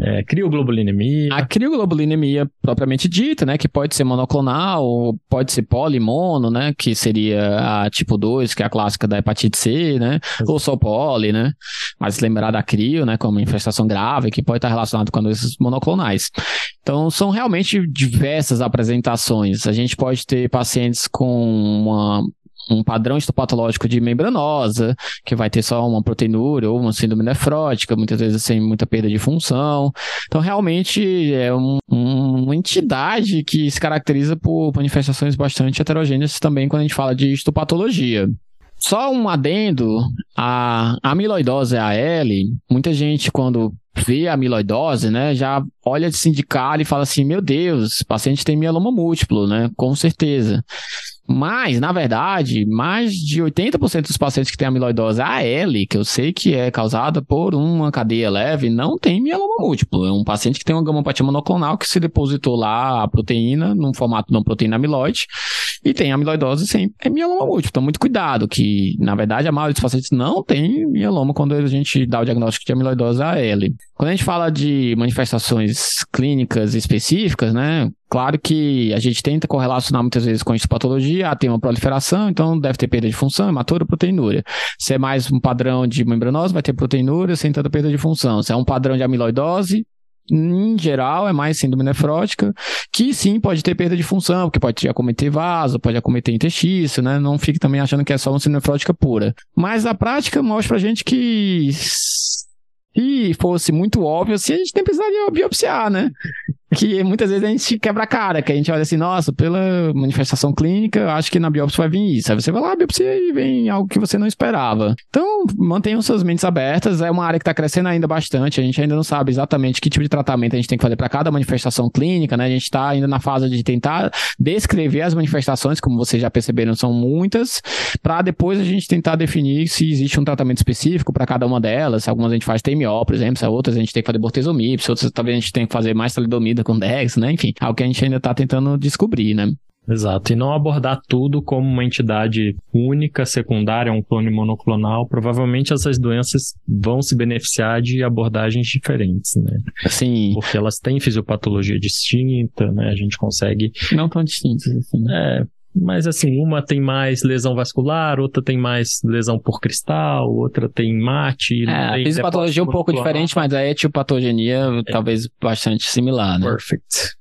É, crioglobulinemia. A crioglobulinemia propriamente dita, né? Que pode ser monoclonal, pode ser polimono, né? Que seria a tipo 2, que é a clássica da hepatite C, né? Exato. Ou só poli, né? Mas lembrar da crio, né? Como infestação grave, que pode estar relacionado com doenças monoclonais. Então, são realmente diversas apresentações. A gente pode ter pacientes com uma um padrão histopatológico de membranosa, que vai ter só uma proteinúria ou uma síndrome nefrótica, muitas vezes sem muita perda de função. Então, realmente é um, uma entidade que se caracteriza por manifestações bastante heterogêneas também quando a gente fala de histopatologia. Só um adendo, a amiloidose AL, muita gente quando vê a amiloidose, né, já olha de sindical e fala assim, meu Deus, paciente tem mieloma múltiplo, né, com certeza. Mas, na verdade, mais de 80% dos pacientes que têm amiloidose AL, que eu sei que é causada por uma cadeia leve, não tem mieloma múltiplo. É um paciente que tem uma gamopatia monoclonal que se depositou lá a proteína, num formato não proteína amiloide, e tem amiloidose sem é mieloma múltiplo. Então, muito cuidado, que, na verdade, a maioria dos pacientes não tem mieloma quando a gente dá o diagnóstico de amiloidose AL. Quando a gente fala de manifestações clínicas específicas, né, Claro que a gente tenta correlacionar muitas vezes com a histopatologia, ah, tem uma proliferação, então deve ter perda de função, hematura, proteinúria. Se é mais um padrão de membranose, vai ter proteinúria sem tanta perda de função. Se é um padrão de amiloidose, em geral, é mais síndrome nefrótica, que sim pode ter perda de função, porque pode acometer vaso, pode acometer intestino, né? Não fique também achando que é só uma síndrome nefrótica pura. Mas a prática mostra pra gente que se fosse muito óbvio, assim, a gente nem precisaria biopsiar, né? Que muitas vezes a gente quebra a cara, que a gente olha assim, nossa, pela manifestação clínica, acho que na biópsia vai vir isso. Aí você vai lá, biopsia e vem algo que você não esperava. Então, mantenham suas mentes abertas, é uma área que está crescendo ainda bastante, a gente ainda não sabe exatamente que tipo de tratamento a gente tem que fazer para cada manifestação clínica, né? A gente está ainda na fase de tentar descrever as manifestações, como vocês já perceberam, são muitas, para depois a gente tentar definir se existe um tratamento específico para cada uma delas. Algumas a gente faz TMO, por exemplo, outras a gente tem que fazer bortezomib, outras talvez a gente tem que fazer mais talidomida com Dex, né? Enfim, algo que a gente ainda está tentando descobrir, né? Exato, e não abordar tudo como uma entidade única, secundária, um clone monoclonal. Provavelmente essas doenças vão se beneficiar de abordagens diferentes, né? Sim. Porque elas têm fisiopatologia distinta, né? A gente consegue. Não tão distintas, assim. É, mas assim, uma tem mais lesão vascular, outra tem mais lesão por cristal, outra tem mate. É, a fisiopatologia é um pouco diferente, mas a etiopatogenia é. talvez bastante similar, né? Perfect.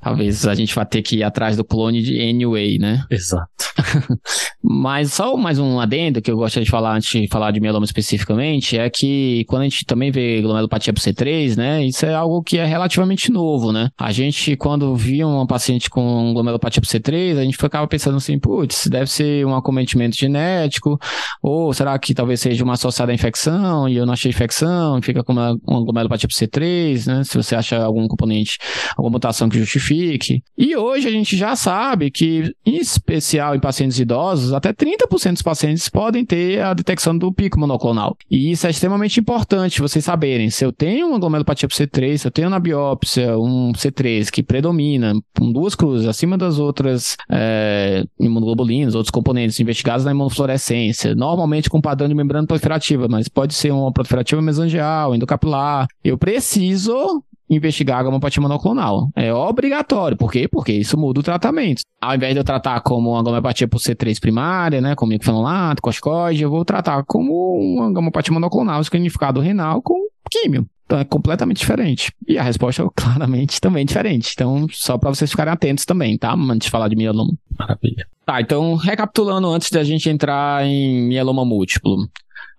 Talvez a gente vá ter que ir atrás do clone de Anyway, né? Exato. Mas só mais um adendo que eu gostaria de falar antes de falar de mieloma especificamente é que quando a gente também vê glomerulopatia por C3, né? Isso é algo que é relativamente novo, né? A gente, quando via uma paciente com glomerulopatia por C3, a gente ficava pensando assim, putz, deve ser um acometimento genético, ou será que talvez seja uma associada à infecção e eu não achei infecção, fica com uma, uma glomerulopatia por C3, né? Se você acha algum componente, alguma mutação que justifique. E hoje a gente já sabe que, em especial em pacientes idosos, até 30% dos pacientes podem ter a detecção do pico monoclonal. E isso é extremamente importante vocês saberem. Se eu tenho uma glomerulopatia por C3, se eu tenho na biópsia um C3 que predomina com duas cruzes acima das outras é, imunoglobulinas, outros componentes investigados na imunofluorescência, normalmente com padrão de membrana proliferativa, mas pode ser uma proliferativa mesangial, endocapilar. Eu preciso investigar a gamopatia monoclonal. É obrigatório. Por quê? Porque isso muda o tratamento. Ao invés de eu tratar como uma gamopatia por C3 primária, né, como micofenolato, corticoide, eu vou tratar como uma gamopatia monoclonal escanificado renal com químio. Então é completamente diferente. E a resposta é claramente também diferente. Então, só para vocês ficarem atentos também, tá? Antes de falar de mieloma. Maravilha. Tá, então, recapitulando antes da gente entrar em mieloma múltiplo.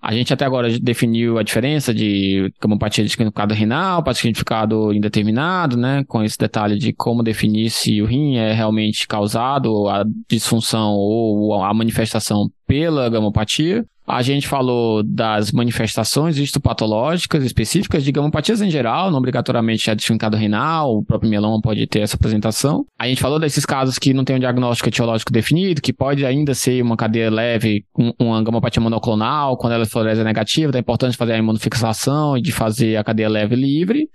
A gente até agora definiu a diferença de gamopatia de significado renal para significado indeterminado, né? Com esse detalhe de como definir se o rim é realmente causado a disfunção ou a manifestação pela gamopatia. A gente falou das manifestações histopatológicas específicas de gamopatias em geral, não obrigatoriamente a desfincado renal, o próprio mieloma pode ter essa apresentação. A gente falou desses casos que não tem um diagnóstico etiológico definido, que pode ainda ser uma cadeia leve, uma gamopatia monoclonal, quando ela florese negativa, então é importante fazer a imunofixação e de fazer a cadeia leve livre.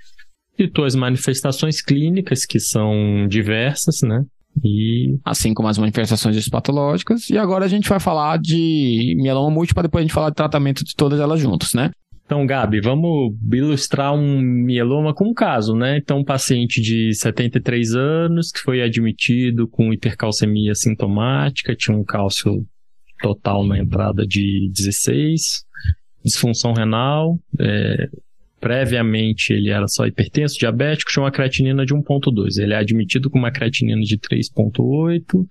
E tuas manifestações clínicas, que são diversas, né? E assim como as manifestações patológicas. E agora a gente vai falar de mieloma múltiplo depois a gente falar de tratamento de todas elas juntas, né? Então, Gabi, vamos ilustrar um mieloma com um caso, né? Então, um paciente de 73 anos que foi admitido com hipercalcemia sintomática, tinha um cálcio total na entrada de 16, disfunção renal, é, Previamente ele era só hipertenso, diabético, tinha uma creatinina de 1.2. Ele é admitido com uma creatinina de 3.8,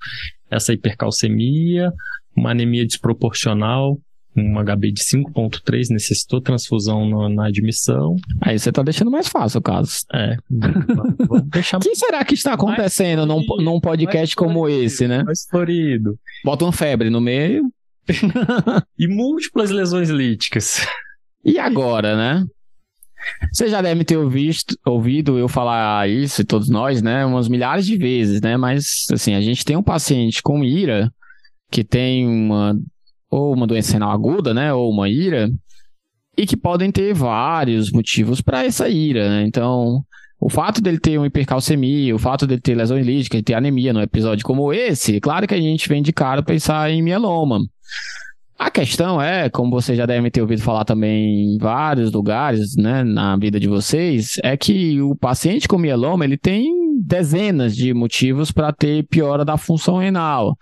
essa hipercalcemia, uma anemia desproporcional, um HB de 5.3, necessitou transfusão no, na admissão. Aí você tá deixando mais fácil o caso. É. Vamos deixar O que será que está acontecendo num, num podcast como esse, né? Mais florido. Bota uma febre no meio. e múltiplas lesões líticas. E agora, né? Você já deve ter ouvido, eu falar isso, e todos nós, né? Umas milhares de vezes, né? Mas, assim, a gente tem um paciente com ira, que tem uma, ou uma doença renal aguda, né? Ou uma ira, e que podem ter vários motivos para essa ira, né? Então, o fato dele ter uma hipercalcemia, o fato dele ter lesão ilítica, ter anemia num episódio como esse, claro que a gente vem de cara pensar em mieloma. A questão é, como vocês já devem ter ouvido falar também em vários lugares, né, na vida de vocês, é que o paciente com mieloma, ele tem dezenas de motivos para ter piora da função renal.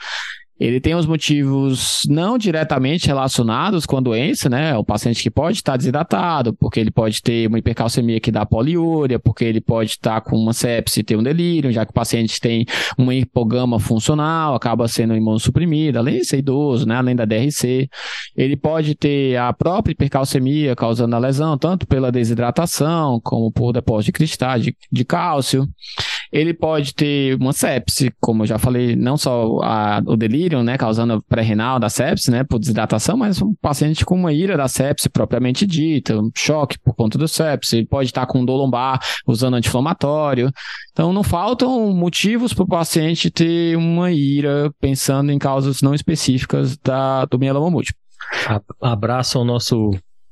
Ele tem os motivos não diretamente relacionados com a doença, né? O paciente que pode estar desidratado, porque ele pode ter uma hipercalcemia que dá poliúria, porque ele pode estar com uma sepse e ter um delírio, já que o paciente tem uma hipogama funcional, acaba sendo imunossuprimido, além de ser idoso, né? Além da DRC. Ele pode ter a própria hipercalcemia causando a lesão, tanto pela desidratação, como por depósito de cristais de, de cálcio. Ele pode ter uma sepse, como eu já falei, não só a, o delírio, né, causando pré-renal da sepse, né, por desidratação, mas um paciente com uma ira da sepse propriamente dita, um choque por conta do sepse, ele pode estar com dor lombar usando anti-inflamatório. Então, não faltam motivos para o paciente ter uma ira pensando em causas não específicas da, do mieloma múltiplo. Abraço ao nosso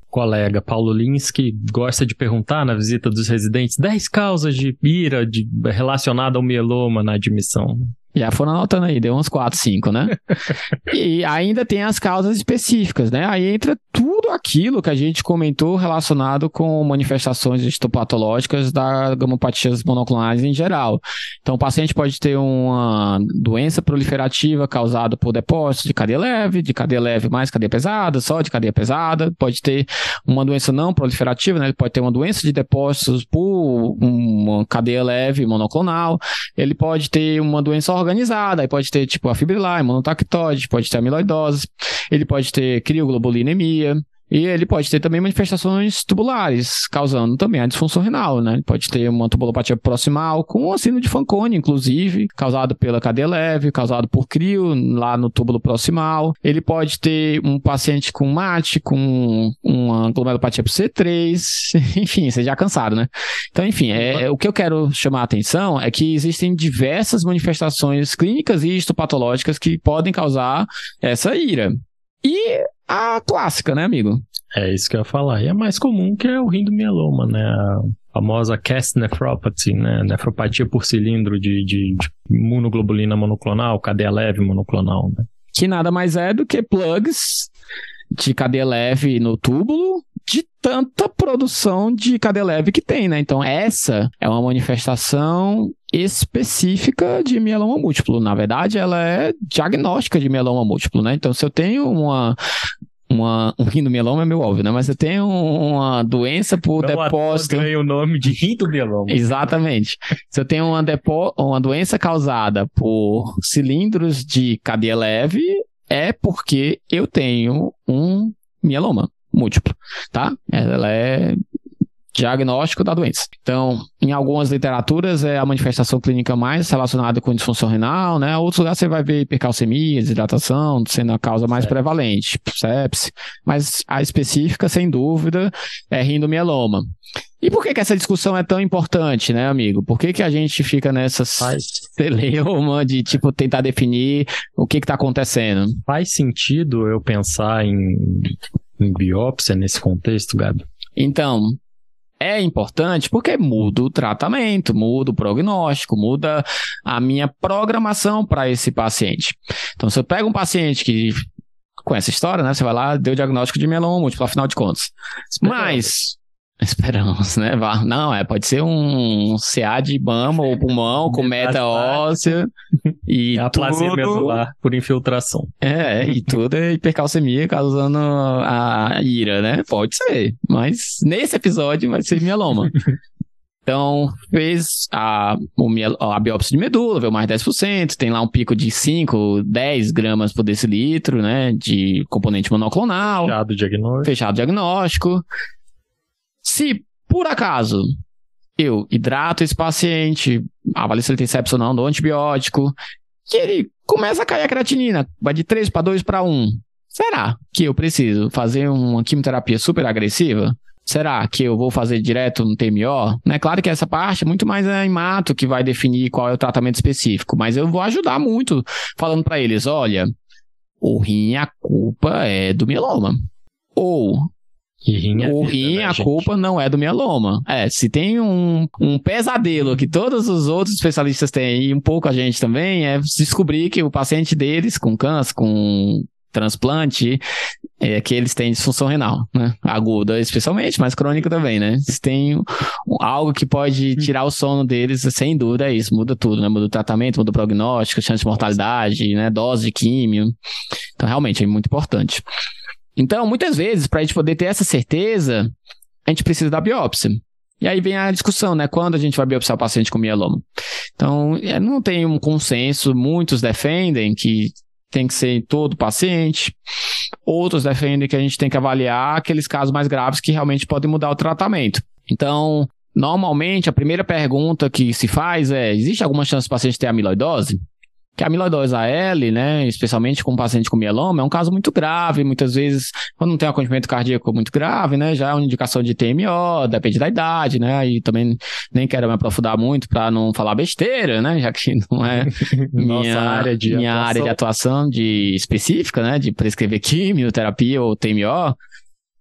colega Paulo Lins, que gosta de perguntar na visita dos residentes 10 causas de ira de, relacionada ao mieloma na admissão. Já foram anotando aí, deu uns 4, 5, né? e ainda tem as causas específicas, né? Aí entra tudo aquilo que a gente comentou relacionado com manifestações histopatológicas da gamopatias monoclonais em geral. Então, o paciente pode ter uma doença proliferativa causada por depósito de cadeia leve, de cadeia leve mais cadeia pesada, só de cadeia pesada. Pode ter uma doença não proliferativa, né? Ele pode ter uma doença de depósitos por uma cadeia leve monoclonal. Ele pode ter uma doença organizada, aí pode ter tipo a fibrilar, monotactóide, pode ter amiloidose, ele pode ter crioglobulinemia, e ele pode ter também manifestações tubulares, causando também a disfunção renal, né? Ele pode ter uma tubulopatia proximal, com um sino de Fanconi, inclusive, causado pela cadeia leve, causado por crio lá no túbulo proximal. Ele pode ter um paciente com MAT, com uma glomerulopatia por C3, enfim, você já cansado, né? Então, enfim, é, é, o que eu quero chamar a atenção é que existem diversas manifestações clínicas e histopatológicas que podem causar essa ira. E a clássica, né, amigo? É isso que eu ia falar. E é mais comum que é o rim do mieloma, né? A famosa cast nephropathy, né? Nefropatia por cilindro de, de, de imunoglobulina monoclonal, cadeia leve monoclonal, né? Que nada mais é do que plugs de cadeia leve no túbulo de tanta produção de cadeia leve que tem, né? Então, essa é uma manifestação específica de mieloma múltiplo. Na verdade, ela é diagnóstica de mieloma múltiplo, né? Então, se eu tenho uma uma, um rim do mieloma é meio óbvio, né? Mas eu tenho uma doença por Não depósito. Ganha o nome de rim do mieloma. Exatamente. Se eu tenho uma, depo... uma doença causada por cilindros de cadeia leve, é porque eu tenho um mieloma múltiplo, tá? Ela é diagnóstico da doença. Então, em algumas literaturas é a manifestação clínica mais relacionada com disfunção renal, né? Outros lugares você vai ver hipercalcemia, desidratação, sendo a causa mais prevalente, sepse, mas a específica, sem dúvida, é rindomieloma. E por que, que essa discussão é tão importante, né, amigo? Por que, que a gente fica nessa celeuma de, tipo, tentar definir o que está acontecendo? Faz sentido eu pensar em, em biópsia nesse contexto, Gabi? Então, é importante porque muda o tratamento, muda o prognóstico, muda a minha programação para esse paciente. Então, se eu pego um paciente que conhece a história, né? Você vai lá, deu o diagnóstico de mieloma múltiplo, afinal de contas. Mas Esperamos, né? Não, é, pode ser um CA de mama ou pulmão com meta óssea e a tudo... medular por infiltração. É, e tudo é hipercalcemia causando a ira, né? Pode ser, mas nesse episódio vai ser mieloma. Então, fez a, a biópsia de medula, veio mais 10%, tem lá um pico de 5, 10 gramas por decilitro, né, de componente monoclonal. Fechado o diagnóstico. Fechado o diagnóstico. Se, por acaso, eu hidrato esse paciente, avalio se ele tem sepsis ou não, dou antibiótico, que ele começa a cair a creatinina, vai de 3 para 2 para 1. Será que eu preciso fazer uma quimioterapia super agressiva? Será que eu vou fazer direto no TMO? Né? Claro que essa parte é muito mais a Imato que vai definir qual é o tratamento específico, mas eu vou ajudar muito falando para eles, olha, o rim a culpa é do mieloma. Ou rim é o rim, né, a gente? culpa não é do mieloma. É, se tem um, um pesadelo que todos os outros especialistas têm, e um pouco a gente também, é descobrir que o paciente deles com câncer, com transplante, é que eles têm disfunção renal, né? Aguda especialmente, mas crônica também, né? Se tem algo que pode tirar o sono deles, sem dúvida é isso, muda tudo, né? Muda o tratamento, muda o prognóstico, chance de mortalidade, né? Dose de químio. Então, realmente, é muito importante. Então, muitas vezes, para a gente poder ter essa certeza, a gente precisa da biópsia. E aí vem a discussão, né? Quando a gente vai biopsiar o paciente com mieloma. Então, é, não tem um consenso, muitos defendem que tem que ser em todo paciente, outros defendem que a gente tem que avaliar aqueles casos mais graves que realmente podem mudar o tratamento. Então, normalmente, a primeira pergunta que se faz é: existe alguma chance do paciente ter amiloidose? Que a amiloidose AL, né, especialmente com um paciente com mieloma, é um caso muito grave. Muitas vezes, quando não tem um acometimento cardíaco muito grave, né, já é uma indicação de TMO, depende da idade, né, aí também nem quero me aprofundar muito para não falar besteira, né, já que não é Nossa minha área de minha atuação. área de atuação de específica, né, de prescrever quimioterapia ou TMO,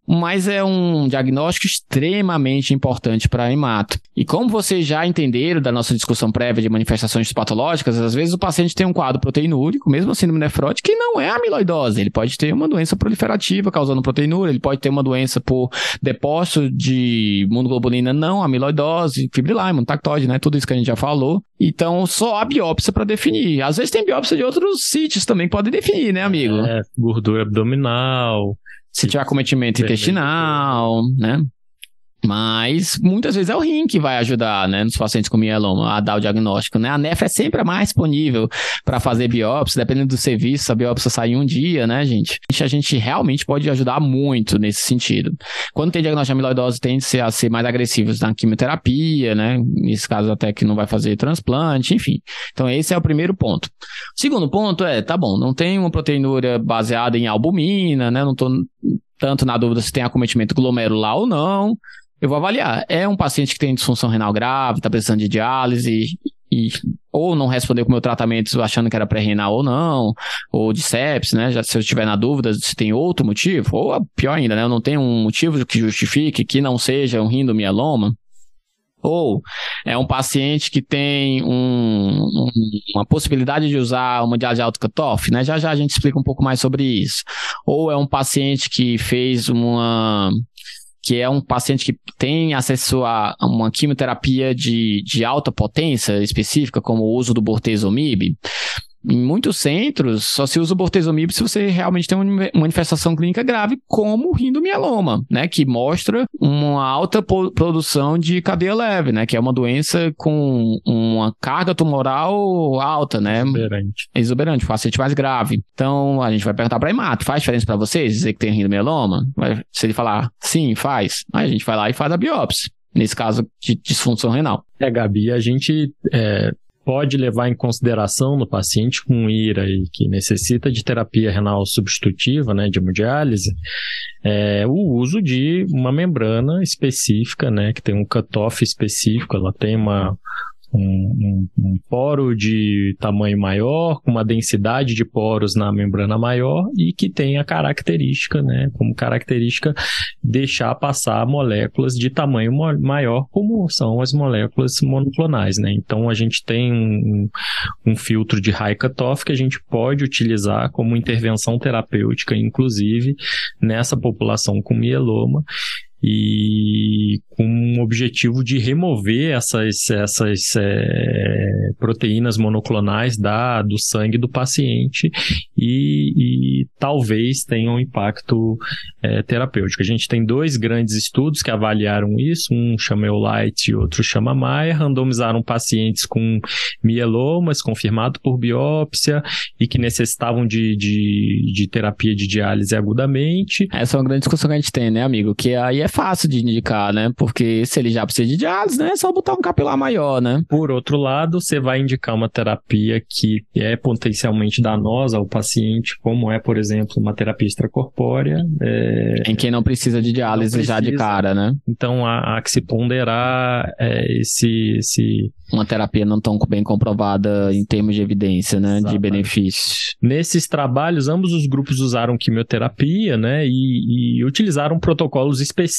mas é um diagnóstico extremamente importante para hemato. E como vocês já entenderam da nossa discussão prévia de manifestações patológicas, às vezes o paciente tem um quadro proteinúrico, mesmo síndrome nefrótica, que não é amiloidose. Ele pode ter uma doença proliferativa causando proteinúria, ele pode ter uma doença por depósito de imunoglobulina não amiloidose, fibrilar, imunotactóide, né? Tudo isso que a gente já falou. Então, só a biópsia para definir. Às vezes tem biópsia de outros sítios também que podem definir, né, amigo? É, gordura abdominal. Se tiver acometimento Vermelho. intestinal, né? Mas muitas vezes é o rim que vai ajudar, né, nos pacientes com mieloma a dar o diagnóstico, né? A NEF é sempre a mais disponível para fazer biópsia, dependendo do serviço, a biópsia sai em um dia, né, gente? A gente realmente pode ajudar muito nesse sentido. Quando tem diagnóstico de amiloidose, tende a ser mais agressivos na quimioterapia, né? Nesse caso, até que não vai fazer transplante, enfim. Então, esse é o primeiro ponto. O segundo ponto é, tá bom, não tem uma proteinúria baseada em albumina, né? Não tô tanto na dúvida se tem acometimento glomerular ou não. Eu vou avaliar. É um paciente que tem disfunção renal grave, está precisando de diálise e ou não respondeu com o meu tratamento achando que era pré-renal ou não, ou de sepsis, né? Já, se eu estiver na dúvida se tem outro motivo, ou pior ainda, né? Eu não tenho um motivo que justifique que não seja um rindomieloma. Ou é um paciente que tem um, um, uma possibilidade de usar uma diálise de alto cutoff, né? Já já a gente explica um pouco mais sobre isso. Ou é um paciente que fez uma que é um paciente que tem acesso a uma quimioterapia de, de alta potência específica, como o uso do bortezomib. Em muitos centros, só se usa o bortezomib se você realmente tem uma manifestação clínica grave, como o rindomieloma, né? Que mostra uma alta produção de cadeia leve, né? Que é uma doença com uma carga tumoral alta, né? Exuberante. Exuberante, o paciente mais grave. Então, a gente vai perguntar para a hemato, faz diferença para vocês dizer que tem rindomieloma? Se ele falar sim, faz, aí a gente vai lá e faz a biópsia. Nesse caso de disfunção renal. É, Gabi, a gente é, pode levar em consideração no paciente com IRA e que necessita de terapia renal substitutiva, né, de hemodiálise, é, o uso de uma membrana específica, né, que tem um cutoff específico, ela tem uma, um, um, um, poro de tamanho maior, com uma densidade de poros na membrana maior e que tem a característica, né, como característica deixar passar moléculas de tamanho maior, como são as moléculas monoclonais, né. Então a gente tem um, um filtro de high cutoff que a gente pode utilizar como intervenção terapêutica, inclusive nessa população com mieloma e com o objetivo de remover essas, essas é, proteínas monoclonais da, do sangue do paciente e, e talvez tenha um impacto é, terapêutico. A gente tem dois grandes estudos que avaliaram isso, um chama Eulite e outro chama Maia, randomizaram pacientes com mielomas confirmado por biópsia e que necessitavam de, de, de terapia de diálise agudamente. Essa é uma grande discussão que a gente tem, né, amigo? Que aí é fácil de indicar, né? Porque se ele já precisa de diálise, né? É só botar um capilar maior, né? Por outro lado, você vai indicar uma terapia que é potencialmente danosa ao paciente, como é, por exemplo, uma terapia extracorpórea. É... Em quem não precisa de diálise precisa. já de cara, né? Então há, há que se ponderar é, esse, esse uma terapia não tão bem comprovada em termos de evidência, né, Exatamente. de benefício. Nesses trabalhos, ambos os grupos usaram quimioterapia, né, e, e utilizaram protocolos específicos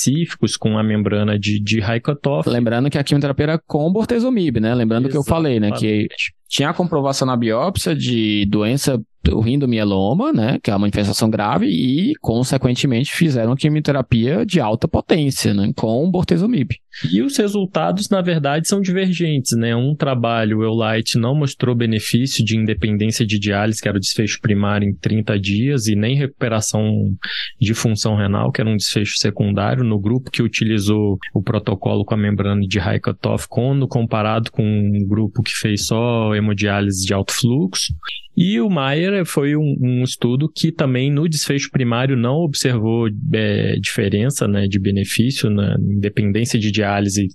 com a membrana de, de Raikkoff. Lembrando que a quimioterapia era com bortezomib, né, lembrando que eu falei, né, que tinha a comprovação na biópsia de doença o rindomieloma, né, que é uma infestação grave, e, consequentemente, fizeram quimioterapia de alta potência, né, com bortezomib. E os resultados, na verdade, são divergentes, né? Um trabalho, o Eulite, não mostrou benefício de independência de diálise, que era o desfecho primário em 30 dias, e nem recuperação de função renal, que era um desfecho secundário, no grupo que utilizou o protocolo com a membrana de Raikkoff, quando comparado com um grupo que fez só hemodiálise de alto fluxo. E o Maier foi um, um, estudo que também no desfecho primário não observou é, diferença né, de benefício na independência de diálise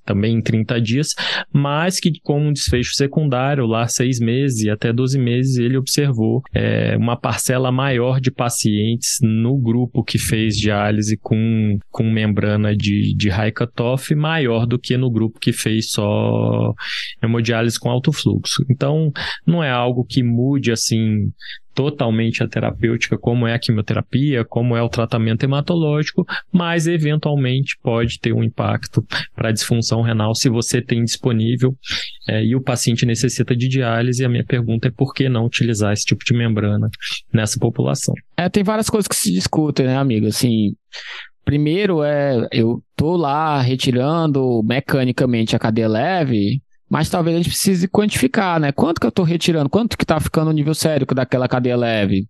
também em 30 dias, mas que com um desfecho secundário, lá seis meses e até 12 meses, ele observou é, uma parcela maior de pacientes no grupo que fez diálise com, com membrana de, de high cutoff maior do que no grupo que fez só hemodiálise com alto fluxo. Então, não é algo que mude assim totalmente a terapêutica, como é a quimioterapia, como é o tratamento hematológico, mas eventualmente pode ter um impacto para a disfunção renal se você tem disponível é, e o paciente necessita de diálise. A minha pergunta é por que não utilizar esse tipo de membrana nessa população? É, tem várias coisas que se discutem, né, amigo? Assim, primeiro é eu tô lá retirando mecanicamente a cadeia leve mas talvez a gente precise quantificar, né? Quanto que eu estou retirando? Quanto que está ficando o nível sérico daquela cadeia leve?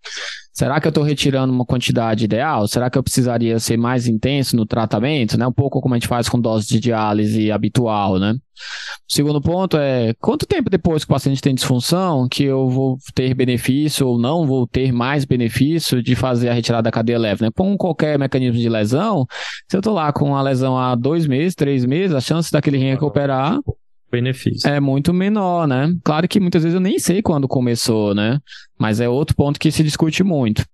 Será que eu estou retirando uma quantidade ideal? Será que eu precisaria ser mais intenso no tratamento, né? Um pouco como a gente faz com dose de diálise habitual, né? O segundo ponto é quanto tempo depois que o paciente tem disfunção que eu vou ter benefício ou não vou ter mais benefício de fazer a retirada da cadeia leve, né? Com qualquer mecanismo de lesão, se eu estou lá com a lesão há dois meses, três meses, a chance daquele rim recuperar benefício. É muito menor, né? Claro que muitas vezes eu nem sei quando começou, né? Mas é outro ponto que se discute muito.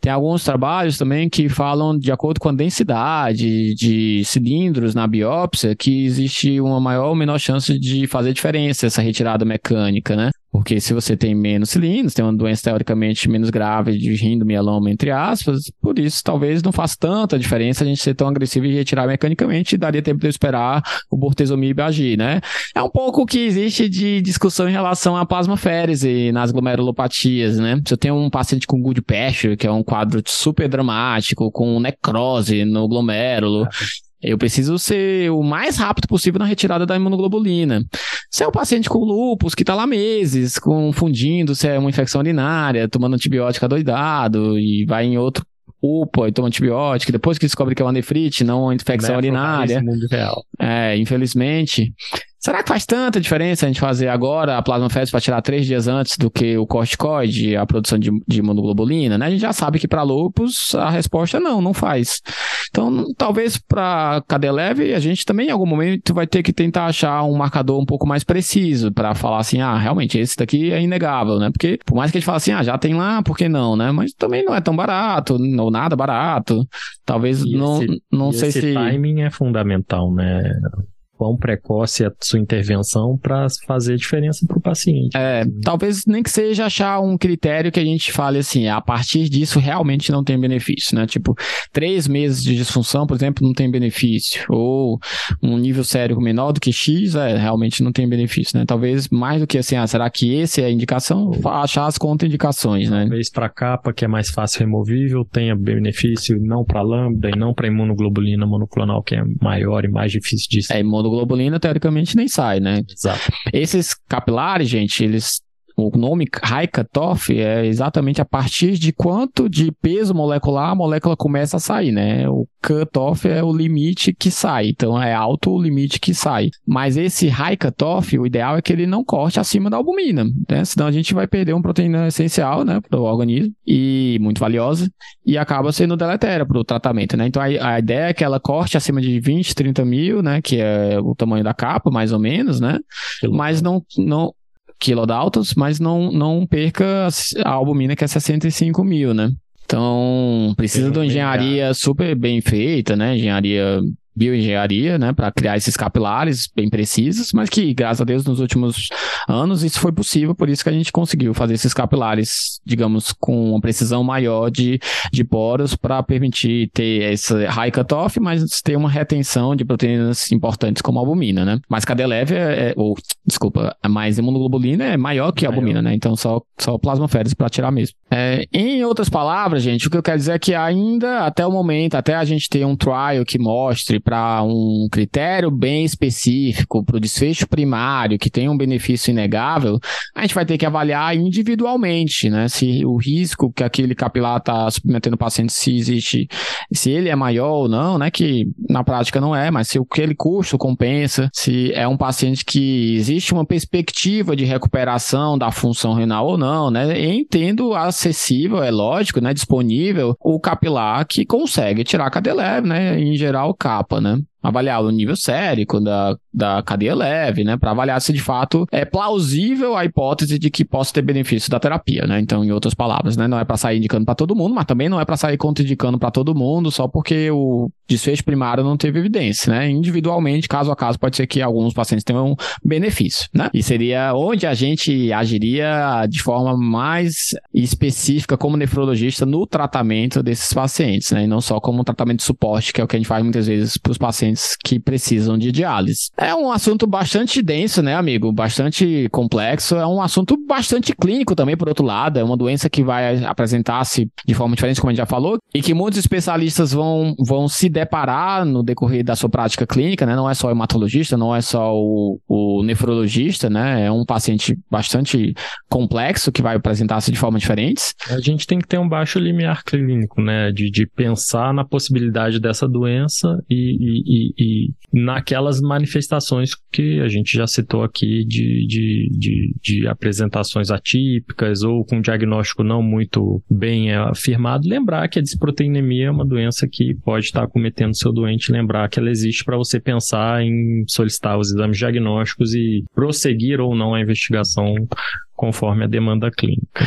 Tem alguns trabalhos também que falam, de acordo com a densidade de cilindros na biópsia, que existe uma maior ou menor chance de fazer diferença essa retirada mecânica, né? Porque se você tem menos cilindros, tem uma doença teoricamente menos grave de rindomieloma, entre aspas, por isso talvez não faça tanta diferença a gente ser tão agressivo e retirar mecanicamente, daria tempo de esperar o bortezomib agir, né? É um pouco o que existe de discussão em relação à plasmaférese nas glomerulopatias, né? Se eu tenho um paciente com Goodpasture, que é um quadro super dramático, com necrose no glomérulo, eu preciso ser o mais rápido possível na retirada da imunoglobulina. Se é um paciente com lupus que está lá meses, confundindo se é uma infecção urinária, tomando antibiótico adoidado e vai em outro UPA e toma antibiótico, depois que descobre que é uma nefrite, não uma infecção urinária. Mundo real. É, infelizmente. Será que faz tanta diferença a gente fazer agora a plasmafese para tirar três dias antes do que o corticoide, a produção de, de imunoglobulina? Né? A gente já sabe que para lupus a resposta é não, não faz. Então, talvez para cadeia leve, a gente também em algum momento vai ter que tentar achar um marcador um pouco mais preciso para falar assim, ah, realmente esse daqui é inegável, né? Porque por mais que a gente fale assim, ah, já tem lá, por que não, né? Mas também não é tão barato, ou nada barato. Talvez e não, esse, não sei esse se. Esse timing é fundamental, né? Quão precoce é a sua intervenção para fazer diferença para o paciente. É, talvez nem que seja achar um critério que a gente fale assim, a partir disso realmente não tem benefício, né? Tipo, três meses de disfunção, por exemplo, não tem benefício. Ou um nível sério menor do que X, é, realmente não tem benefício, né? Talvez mais do que assim, ah, será que esse é a indicação? Achar as contraindicações, né? Talvez para capa, que é mais fácil removível, tenha benefício não para lambda e não para imunoglobulina monoclonal, que é maior e mais difícil de É, imunoglobulina, teoricamente, nem sai, né? Exato. Esses capilares, gente, eles o nome cutoff é exatamente a partir de quanto de peso molecular a molécula começa a sair, né? O cutoff é o limite que sai, então é alto o limite que sai. Mas esse high cutoff, o ideal é que ele não corte acima da albumina, né? Senão a gente vai perder uma proteína essencial, né, para o organismo e muito valiosa e acaba sendo deletéria para o tratamento, né? Então a, a, ideia é que ela corte acima de 20, 30 mil, né, que é o tamanho da capa, mais ou menos, né? Mas não, não quilodaltons, mas não, não perca a albumina que é 65 mil, né? Então, precisa de uma engenharia super bem feita, né? Engenharia bioengenharia, né, para criar esses capilares bem precisos, mas que, graças a Deus, nos últimos anos isso foi possível, por isso que a gente conseguiu fazer esses capilares, digamos, com uma precisão maior de, de poros para permitir ter esse high cutoff, mas ter uma retenção de proteínas importantes como a albumina, né? Mas cadeia leve é, é ou, desculpa, é mais imunoglobulina é maior que a albumina, né? Então só, só plasmaféresis para tirar mesmo. É, em outras palavras, gente, o que eu quero dizer é que ainda, até o momento, até a gente ter um trial que mostre para um critério bem específico, para o desfecho primário, que tem um benefício inegável, a gente vai ter que avaliar individualmente, né? Se o risco que aquele capilar está submetendo o paciente, se existe, se ele é maior ou não, né? Que na prática não é, mas se aquele custo compensa, se é um paciente que existe uma perspectiva de recuperação da função renal ou não, né? Entendo acessível, é lógico, né? Disponível o capilar que consegue tirar a cadeia leve, né? Em geral, capa né? Avaliar o nível sérico da, da cadeia leve, né, para avaliar se de fato é plausível a hipótese de que possa ter benefício da terapia, né? Então, em outras palavras, né, não é para sair indicando para todo mundo, mas também não é para sair contraindicando para todo mundo só porque o desfecho primário não teve evidência, né? Individualmente, caso a caso, pode ser que alguns pacientes tenham benefício, né? E seria onde a gente agiria de forma mais específica como nefrologista no tratamento desses pacientes, né? E não só como um tratamento de suporte, que é o que a gente faz muitas vezes para os pacientes que precisam de diálise. É um assunto bastante denso, né, amigo? Bastante complexo. É um assunto bastante clínico também, por outro lado. É uma doença que vai apresentar-se de forma diferente, como a gente já falou, e que muitos especialistas vão, vão se deparar no decorrer da sua prática clínica, né? Não é só o hematologista, não é só o, o nefrologista, né? É um paciente bastante complexo que vai apresentar-se de formas diferentes. A gente tem que ter um baixo limiar clínico, né? De, de pensar na possibilidade dessa doença e, e, e, naquelas manifestações que a gente já citou aqui de, de, de, de, apresentações atípicas ou com diagnóstico não muito bem afirmado, lembrar que a disproteinemia é uma doença que pode estar cometendo seu doente, lembrar que ela existe para você pensar em solicitar os exames diagnósticos e prosseguir ou não a investigação conforme a demanda clínica.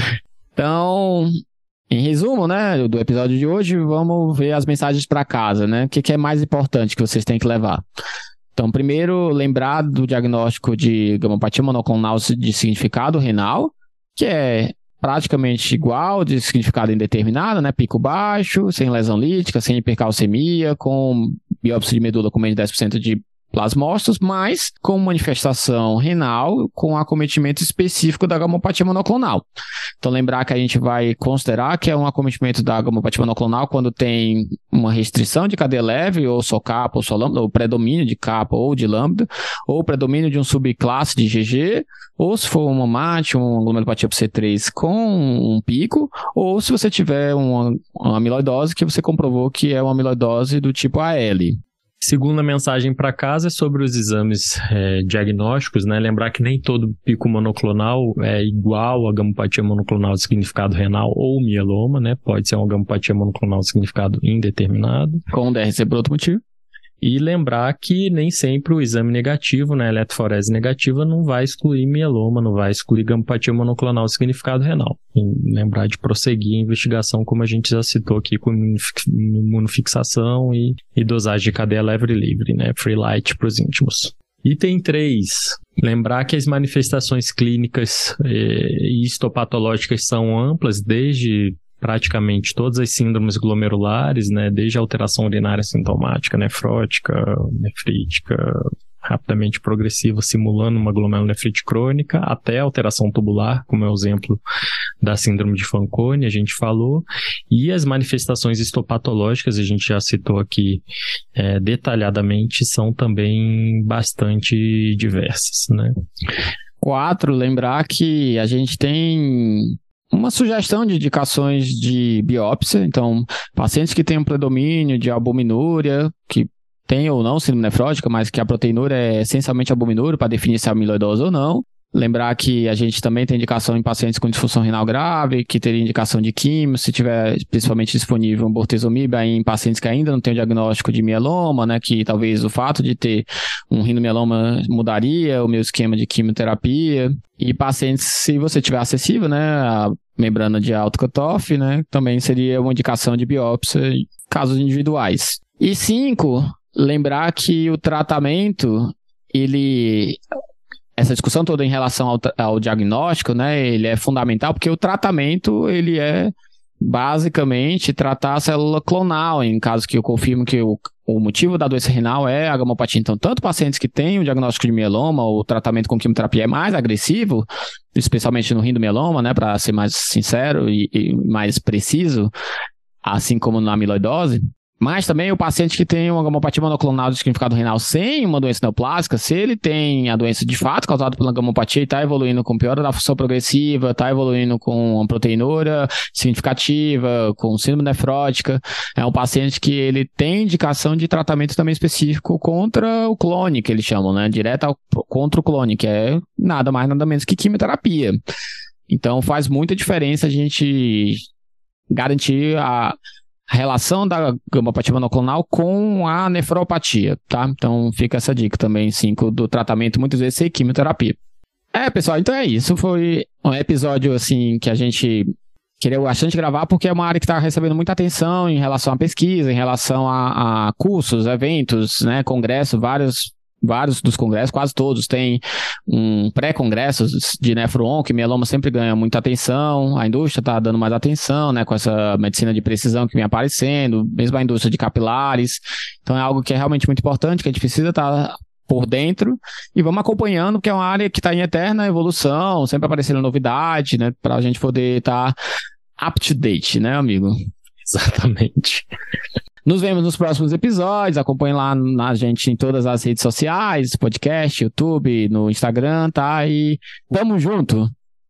Então, em resumo, né, do episódio de hoje, vamos ver as mensagens para casa, né? O que, que, é mais importante que vocês têm que levar? Então, primeiro, lembrar do diagnóstico de gamopatia monoclonal de significado renal, que é praticamente igual, de significado indeterminado, né? Pico baixo, sem lesão lítica, sem hipercalcemia, com biópsia de medula com menos de 10% de plasmócitos, mas com manifestação renal com acometimento específico da gamopatia monoclonal. Então, lembrar que a gente vai considerar que é um acometimento da gamopatia monoclonal quando tem uma restrição de cadeia leve, ou só capa, ou só lambda, ou predomínio de capa ou de lambda, ou predomínio de um subclasse de GG, ou se for uma MAT, uma glomerulopatia C3 com um pico, ou se você tiver uma, uma amiloidose que você comprovou que é uma amiloidose do tipo AL. Segunda mensagem para casa é sobre os exames é, diagnósticos, né? Lembrar que nem todo pico monoclonal é igual a gamopatia monoclonal de significado renal ou mieloma, né? Pode ser uma gamopatia monoclonal de significado indeterminado. Com DRC por outro motivo. E lembrar que nem sempre o exame negativo, né, eletroforese negativa, não vai excluir mieloma, não vai excluir gamopatia monoclonal significado renal. E lembrar de prosseguir a investigação, como a gente já citou aqui, com imunofixação e, e dosagem de cadeia leve livre, né, free light para os íntimos. Item 3. Lembrar que as manifestações clínicas eh, e histopatológicas são amplas, desde praticamente todas as síndromes glomerulares, né, desde a alteração urinária sintomática, nefrótica, nefrítica, rapidamente progressiva, simulando uma glomerulonefrite crônica, até alteração tubular, como é o exemplo da síndrome de Fanconi, a gente falou, e as manifestações histopatológicas, a gente já citou aqui é, detalhadamente, são também bastante diversas, né? Quatro, lembrar que a gente tem uma sugestão de indicações de biópsia. Então, pacientes que têm um predomínio de albuminúria, que tem ou não síndrome nefrótica, mas que a proteinúria é essencialmente albuminúria para definir se é amiloidose ou não. Lembrar que a gente também tem indicação em pacientes com disfunção renal grave, que teria indicação de químio, se tiver principalmente disponível um bortezomib aí em pacientes que ainda não têm o diagnóstico de mieloma, né, que talvez o fato de ter um rindomieloma mudaria o meu esquema de quimioterapia. E pacientes, se você tiver acessível, né, a membrana de alto cutoff, né, também seria uma indicação de biópsia em casos individuais. E cinco, lembrar que o tratamento ele essa discussão toda em relação ao, ao, diagnóstico, né, ele é fundamental porque o tratamento, ele é basicamente tratar a célula clonal, em caso que eu confirme que o, o motivo da doença renal é a gamopatia. Então, tanto pacientes que têm o diagnóstico de mieloma, o tratamento com quimioterapia é mais agressivo, especialmente no rindomieloma, né, para ser mais sincero e, e mais preciso, assim como na amiloidose, mas também o paciente que tem uma gamopatia monoclonal de significado renal sem uma doença neoplásica, se ele tem a doença de fato causada pela gamopatia e está evoluindo com piora da função progressiva, está evoluindo com uma proteinúria significativa, com síndrome nefrótica, é um paciente que ele tem indicação de tratamento também específico contra o clone, que eles chamam, né? Direto contra o clone, que é nada mais nada menos que quimioterapia. Então faz muita diferença a gente garantir a relação da gamopatia monoclonal com a nefropatia, tá? Então fica essa dica também, cinco, do tratamento, muitas vezes sem quimioterapia. É, pessoal, então é isso. Foi um episódio, assim, que a gente queria bastante gravar porque é uma área que está recebendo muita atenção em relação à pesquisa, em relação a, a cursos, eventos, né, congressos, vários vários dos congressos, quase todos, têm um pré-congresso de nefron, que mieloma sempre ganha muita atenção, a indústria está dando mais atenção, né, com essa medicina de precisão que vem aparecendo, mesmo a indústria de capilares, então é algo que é realmente muito importante, que a gente precisa estar tá por dentro e vamos acompanhando, porque é uma área que está em eterna evolução, sempre aparecendo novidade, né, para a gente poder estar tá up to date, né, amigo? Exatamente. Nos vemos nos próximos episódios. Acompanhe lá na gente em todas as redes sociais, podcast, YouTube, no Instagram, tá? E tamo junto.